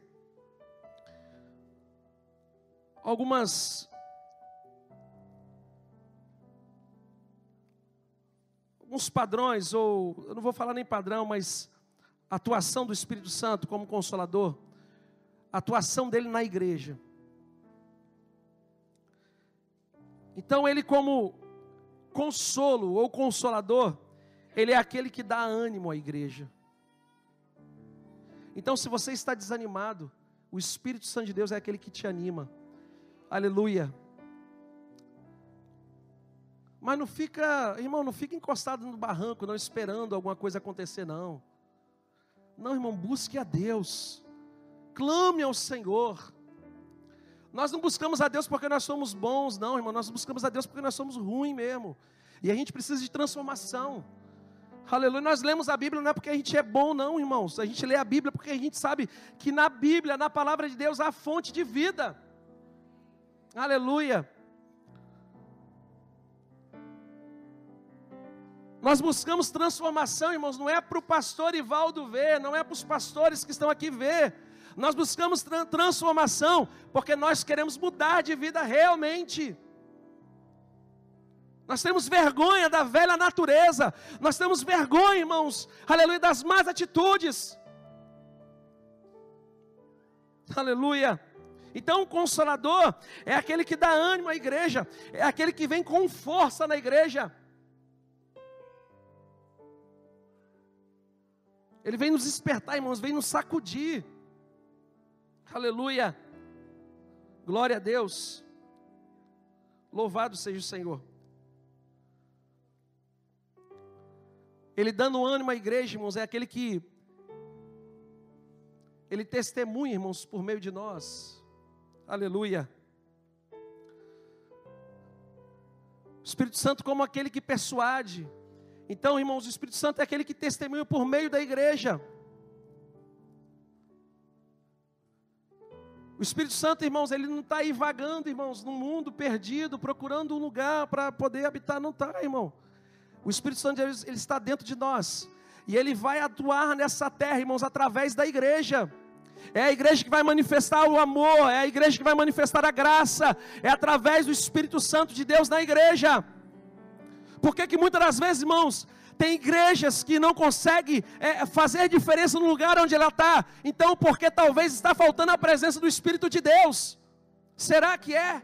A: algumas uns padrões, ou eu não vou falar nem padrão, mas atuação do Espírito Santo como consolador, atuação dele na igreja. Então, ele, como consolo ou consolador, ele é aquele que dá ânimo à igreja. Então, se você está desanimado, o Espírito Santo de Deus é aquele que te anima. Aleluia. Mas não fica, irmão, não fica encostado no barranco, não esperando alguma coisa acontecer, não. Não, irmão, busque a Deus. Clame ao Senhor. Nós não buscamos a Deus porque nós somos bons, não, irmão. Nós buscamos a Deus porque nós somos ruins mesmo. E a gente precisa de transformação. Aleluia. Nós lemos a Bíblia não é porque a gente é bom, não, irmãos. A gente lê a Bíblia porque a gente sabe que na Bíblia, na palavra de Deus, há fonte de vida. Aleluia. Nós buscamos transformação, irmãos, não é para o pastor Ivaldo ver, não é para os pastores que estão aqui ver. Nós buscamos tra transformação porque nós queremos mudar de vida realmente. Nós temos vergonha da velha natureza. Nós temos vergonha, irmãos, aleluia, das más atitudes. Aleluia. Então, o consolador é aquele que dá ânimo à igreja, é aquele que vem com força na igreja. Ele vem nos despertar, irmãos, vem nos sacudir. Aleluia. Glória a Deus. Louvado seja o Senhor. Ele dando ânimo à igreja, irmãos, é aquele que ele testemunha, irmãos, por meio de nós. Aleluia. O Espírito Santo como aquele que persuade. Então, irmãos, o Espírito Santo é aquele que testemunha por meio da igreja. O Espírito Santo, irmãos, ele não está aí vagando, irmãos, no mundo perdido, procurando um lugar para poder habitar, não está, irmão. O Espírito Santo ele está dentro de nós. E ele vai atuar nessa terra, irmãos, através da igreja. É a igreja que vai manifestar o amor, é a igreja que vai manifestar a graça, é através do Espírito Santo de Deus na igreja. Por que, que muitas das vezes, irmãos, tem igrejas que não conseguem é, fazer diferença no lugar onde ela está? Então, porque talvez está faltando a presença do Espírito de Deus. Será que é?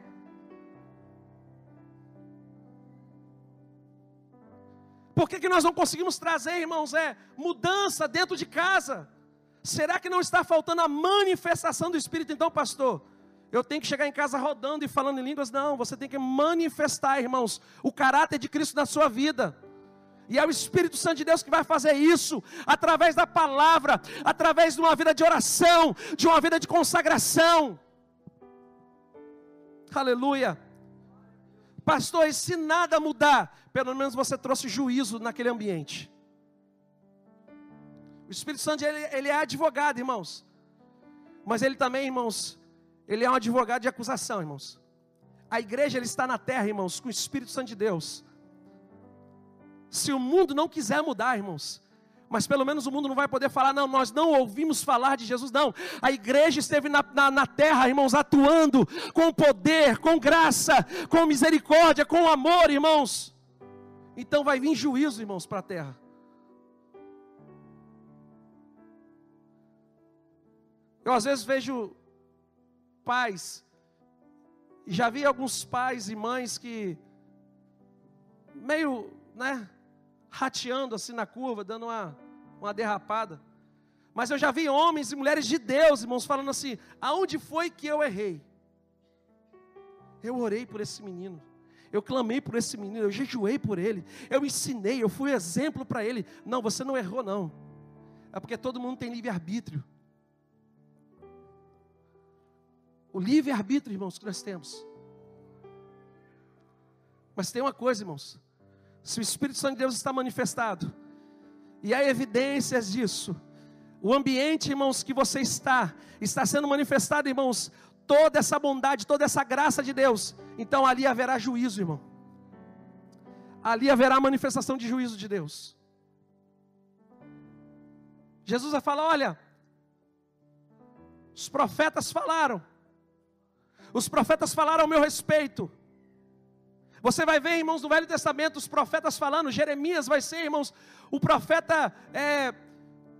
A: Por que, que nós não conseguimos trazer, irmãos, é mudança dentro de casa? Será que não está faltando a manifestação do Espírito? Então, pastor, eu tenho que chegar em casa rodando e falando em línguas? Não, você tem que manifestar, irmãos, o caráter de Cristo na sua vida. E é o Espírito Santo de Deus que vai fazer isso, através da palavra, através de uma vida de oração, de uma vida de consagração. Aleluia. Pastor, e se nada mudar, pelo menos você trouxe juízo naquele ambiente. O Espírito Santo, ele, ele é advogado, irmãos. Mas ele também, irmãos, ele é um advogado de acusação, irmãos. A igreja, ele está na terra, irmãos, com o Espírito Santo de Deus. Se o mundo não quiser mudar, irmãos, mas pelo menos o mundo não vai poder falar, não, nós não ouvimos falar de Jesus, não. A igreja esteve na, na, na terra, irmãos, atuando com poder, com graça, com misericórdia, com amor, irmãos. Então vai vir juízo, irmãos, para a terra. Eu às vezes vejo pais, já vi alguns pais e mães que, meio, né, rateando assim na curva, dando uma, uma derrapada. Mas eu já vi homens e mulheres de Deus, irmãos, falando assim: aonde foi que eu errei? Eu orei por esse menino, eu clamei por esse menino, eu jejuei por ele, eu ensinei, eu fui exemplo para ele. Não, você não errou, não. É porque todo mundo tem livre-arbítrio. O livre-arbítrio, irmãos, que nós temos. Mas tem uma coisa, irmãos: se o Espírito Santo de Deus está manifestado, e há evidências disso, o ambiente, irmãos, que você está, está sendo manifestado, irmãos, toda essa bondade, toda essa graça de Deus, então ali haverá juízo, irmão. Ali haverá manifestação de juízo de Deus. Jesus vai falar: olha, os profetas falaram, os profetas falaram ao meu respeito, você vai ver, irmãos, no Velho Testamento, os profetas falando, Jeremias vai ser, irmãos, o profeta, é,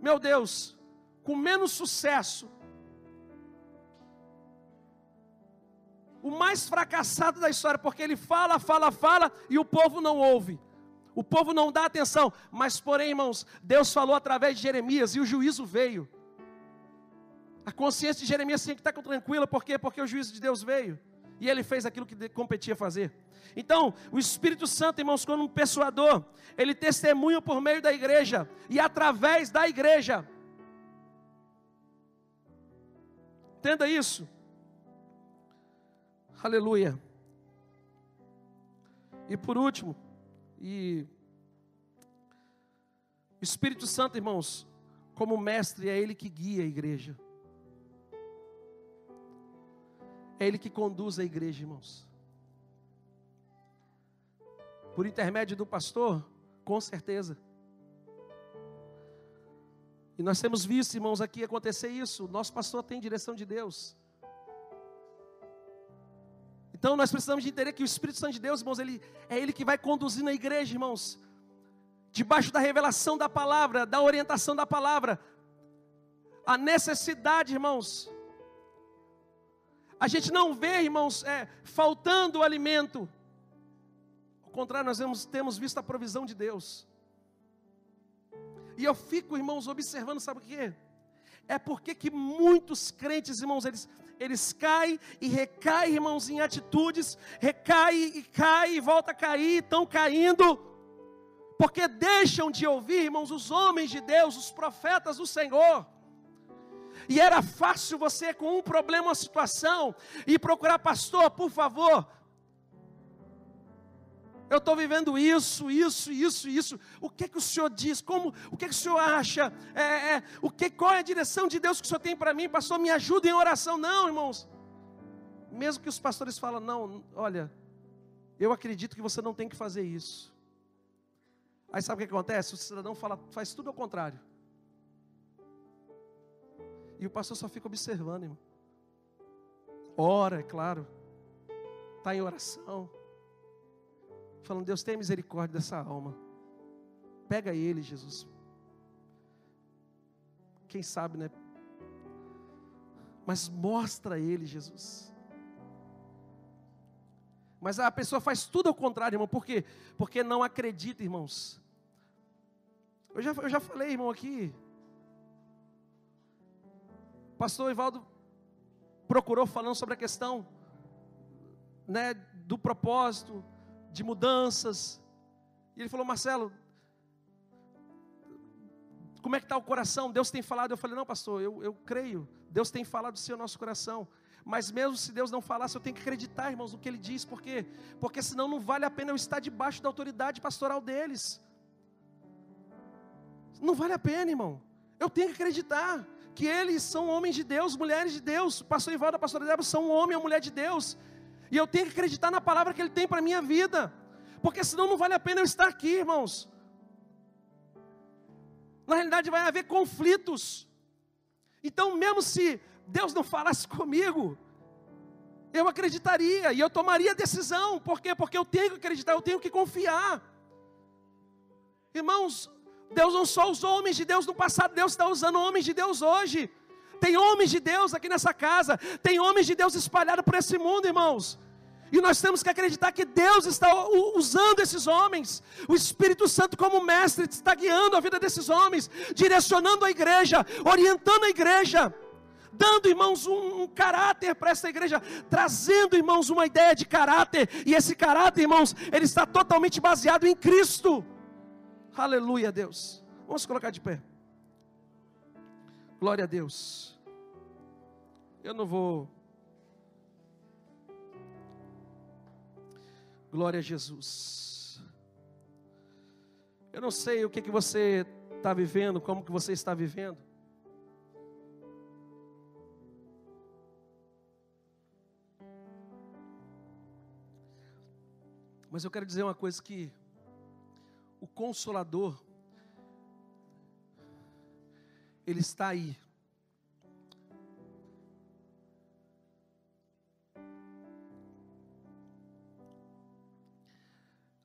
A: meu Deus, com menos sucesso, o mais fracassado da história, porque ele fala, fala, fala e o povo não ouve. O povo não dá atenção, mas porém, irmãos, Deus falou através de Jeremias e o juízo veio. A consciência de Jeremias tinha que estar tranquila, por quê? Porque o juízo de Deus veio e ele fez aquilo que competia fazer. Então, o Espírito Santo, irmãos, como um persuador, ele testemunha por meio da igreja e através da igreja. Entenda isso. Aleluia. E por último, e o Espírito Santo, irmãos, como mestre, é Ele que guia a igreja. É Ele que conduz a igreja, irmãos. Por intermédio do pastor, com certeza. E nós temos visto, irmãos, aqui acontecer isso. Nosso pastor tem direção de Deus. Então nós precisamos de entender que o Espírito Santo de Deus, irmãos, ele, é Ele que vai conduzir na igreja, irmãos. Debaixo da revelação da palavra, da orientação da palavra. A necessidade, irmãos. A gente não vê, irmãos, é, faltando alimento. Ao contrário, nós vemos, temos visto a provisão de Deus. E eu fico, irmãos, observando, sabe o que? É porque que muitos crentes, irmãos, eles, eles caem e recaem, irmãos, em atitudes, recaem e caem e volta a cair, estão caindo, porque deixam de ouvir, irmãos, os homens de Deus, os profetas do Senhor. E era fácil você, com um problema, uma situação, e procurar, pastor, por favor, eu estou vivendo isso, isso, isso, isso. O que que o Senhor diz? Como? O que que o Senhor acha? É, é, o que? Qual é a direção de Deus que o Senhor tem para mim, pastor? Me ajuda em oração, não, irmãos. Mesmo que os pastores falam, não, olha, eu acredito que você não tem que fazer isso. Aí sabe o que acontece? O cidadão fala, faz tudo ao contrário. E o pastor só fica observando, irmão. Ora, é claro. Está em oração falando: Deus, tenha misericórdia dessa alma. Pega ele, Jesus. Quem sabe, né? Mas mostra ele, Jesus. Mas a pessoa faz tudo ao contrário, irmão. Por quê? Porque não acredita, irmãos. Eu já, eu já falei, irmão, aqui. Pastor Ivaldo procurou falando sobre a questão né, do propósito, de mudanças. E ele falou, Marcelo, como é que está o coração? Deus tem falado. Eu falei, não, pastor, eu, eu creio. Deus tem falado sim ao nosso coração. Mas mesmo se Deus não falasse, eu tenho que acreditar, irmãos, no que Ele diz. Por quê? Porque senão não vale a pena eu estar debaixo da autoridade pastoral deles. Não vale a pena, irmão. Eu tenho que acreditar que eles são homens de Deus, mulheres de Deus. O pastor Ivaldo a pastora Débora são um homem e uma mulher de Deus. E eu tenho que acreditar na palavra que Ele tem para a minha vida. Porque senão não vale a pena eu estar aqui, irmãos. Na realidade vai haver conflitos. Então, mesmo se Deus não falasse comigo, eu acreditaria e eu tomaria decisão. Por quê? Porque eu tenho que acreditar, eu tenho que confiar. Irmãos, Deus não só usou homens de Deus no passado, Deus está usando homens de Deus hoje. Tem homens de Deus aqui nessa casa, tem homens de Deus espalhados por esse mundo, irmãos. E nós temos que acreditar que Deus está usando esses homens. O Espírito Santo, como mestre, está guiando a vida desses homens, direcionando a igreja, orientando a igreja, dando, irmãos, um, um caráter para essa igreja, trazendo, irmãos, uma ideia de caráter. E esse caráter, irmãos, ele está totalmente baseado em Cristo. Aleluia, Deus. Vamos colocar de pé. Glória a Deus. Eu não vou Glória a Jesus. Eu não sei o que, que você está vivendo, como que você está vivendo. Mas eu quero dizer uma coisa que o consolador ele está aí.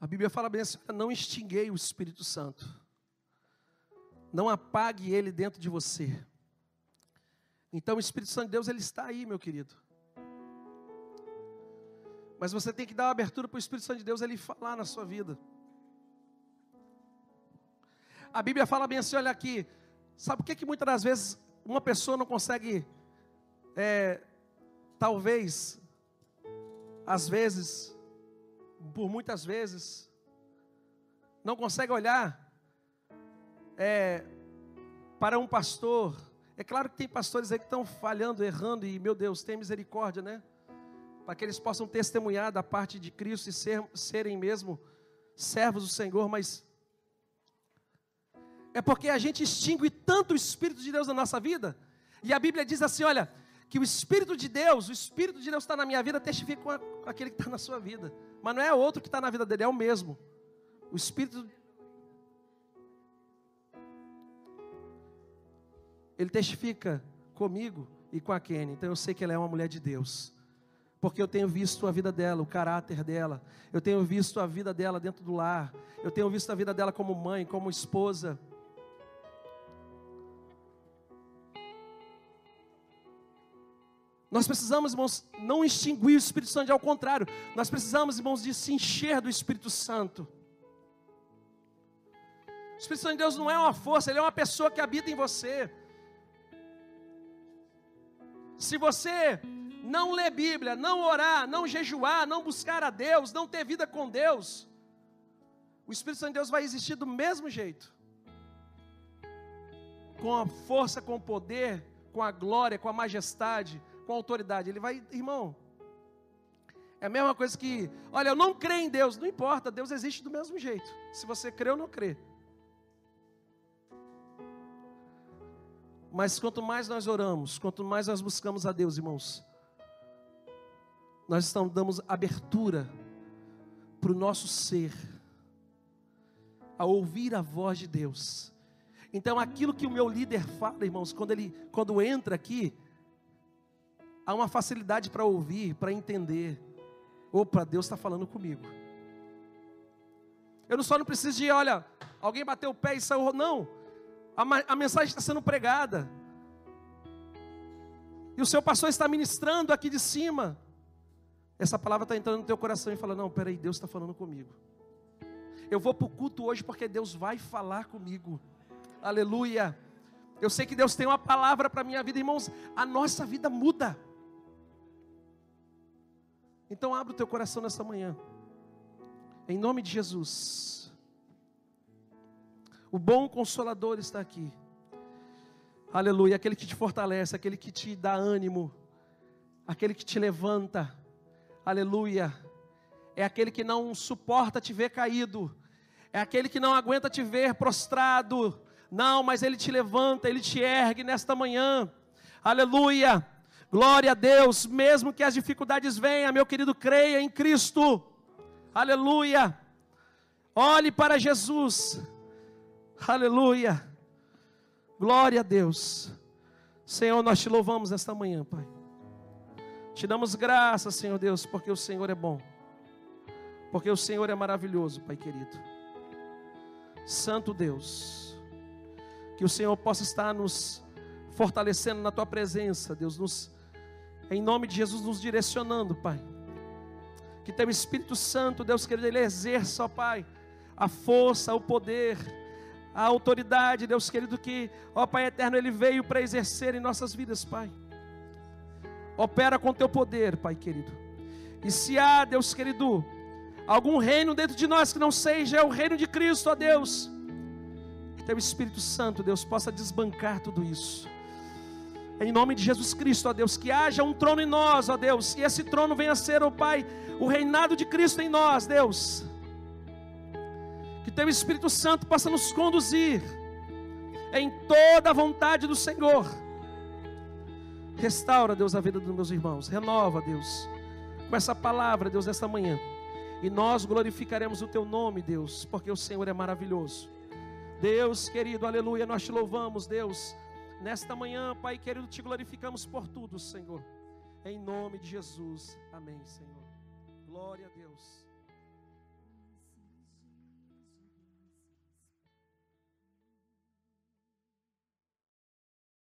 A: A Bíblia fala bem assim: não extinguei o Espírito Santo. Não apague ele dentro de você. Então o Espírito Santo de Deus, ele está aí, meu querido. Mas você tem que dar abertura para o Espírito Santo de Deus ele falar na sua vida. A Bíblia fala bem assim, olha aqui. Sabe por que, que muitas das vezes uma pessoa não consegue, é, talvez, às vezes, por muitas vezes, não consegue olhar é, para um pastor. É claro que tem pastores aí que estão falhando, errando, e meu Deus, tem misericórdia, né? para que eles possam testemunhar da parte de Cristo e ser, serem mesmo servos do Senhor, mas é porque a gente extingue tanto o Espírito de Deus na nossa vida, e a Bíblia diz assim: olha, que o Espírito de Deus, o Espírito de Deus está na minha vida, testifica com, com aquele que está na sua vida, mas não é outro que está na vida dele, é o mesmo. O Espírito. Ele testifica comigo e com a Kenny, então eu sei que ela é uma mulher de Deus porque eu tenho visto a vida dela, o caráter dela, eu tenho visto a vida dela dentro do lar, eu tenho visto a vida dela como mãe, como esposa. Nós precisamos, irmãos, não extinguir o Espírito Santo, ao contrário, nós precisamos, irmãos, de se encher do Espírito Santo. O Espírito Santo de Deus não é uma força, ele é uma pessoa que habita em você. Se você não ler Bíblia, não orar, não jejuar, não buscar a Deus, não ter vida com Deus, o Espírito Santo de Deus vai existir do mesmo jeito. Com a força, com o poder, com a glória, com a majestade, com autoridade. Ele vai, irmão. É a mesma coisa que, olha, eu não creio em Deus, não importa, Deus existe do mesmo jeito. Se você crê ou não crê. Mas quanto mais nós oramos, quanto mais nós buscamos a Deus, irmãos, nós estamos, damos abertura para o nosso ser, a ouvir a voz de Deus. Então, aquilo que o meu líder fala, irmãos, quando ele quando entra aqui, há uma facilidade para ouvir, para entender. Opa, Deus está falando comigo. Eu só não preciso de, olha, alguém bateu o pé e saiu. Não, a, a mensagem está sendo pregada. E o seu pastor está ministrando aqui de cima. Essa palavra está entrando no teu coração e fala: Não, peraí, Deus está falando comigo. Eu vou para o culto hoje porque Deus vai falar comigo. Aleluia. Eu sei que Deus tem uma palavra para a minha vida, irmãos. A nossa vida muda. Então abre o teu coração nessa manhã. Em nome de Jesus. O bom consolador está aqui. Aleluia. Aquele que te fortalece, aquele que te dá ânimo, aquele que te levanta aleluia, é aquele que não suporta te ver caído, é aquele que não aguenta te ver prostrado, não, mas ele te levanta, ele te ergue nesta manhã, aleluia, glória a Deus, mesmo que as dificuldades venham, meu querido, creia em Cristo, aleluia, olhe para Jesus, aleluia, glória a Deus, Senhor, nós te louvamos nesta manhã, Pai. Te damos graças, Senhor Deus, porque o Senhor é bom. Porque o Senhor é maravilhoso, Pai querido. Santo Deus, que o Senhor possa estar nos fortalecendo na tua presença, Deus, nos em nome de Jesus nos direcionando, Pai. Que teu Espírito Santo, Deus querido, ele exerça, ó Pai, a força, o poder, a autoridade, Deus querido, que, ó Pai eterno, ele veio para exercer em nossas vidas, Pai. Opera com teu poder, Pai querido. E se há, Deus querido, algum reino dentro de nós que não seja o reino de Cristo, ó Deus, que teu Espírito Santo, Deus, possa desbancar tudo isso. Em nome de Jesus Cristo, ó Deus, que haja um trono em nós, ó Deus, e esse trono venha a ser, ó Pai, o reinado de Cristo em nós, Deus. Que teu Espírito Santo possa nos conduzir em toda a vontade do Senhor Restaura, Deus, a vida dos meus irmãos. Renova, Deus, com essa palavra, Deus, esta manhã. E nós glorificaremos o teu nome, Deus, porque o Senhor é maravilhoso. Deus querido, aleluia, nós te louvamos, Deus. Nesta manhã, Pai querido, te glorificamos por tudo, Senhor. Em nome de Jesus. Amém, Senhor. Glória a Deus.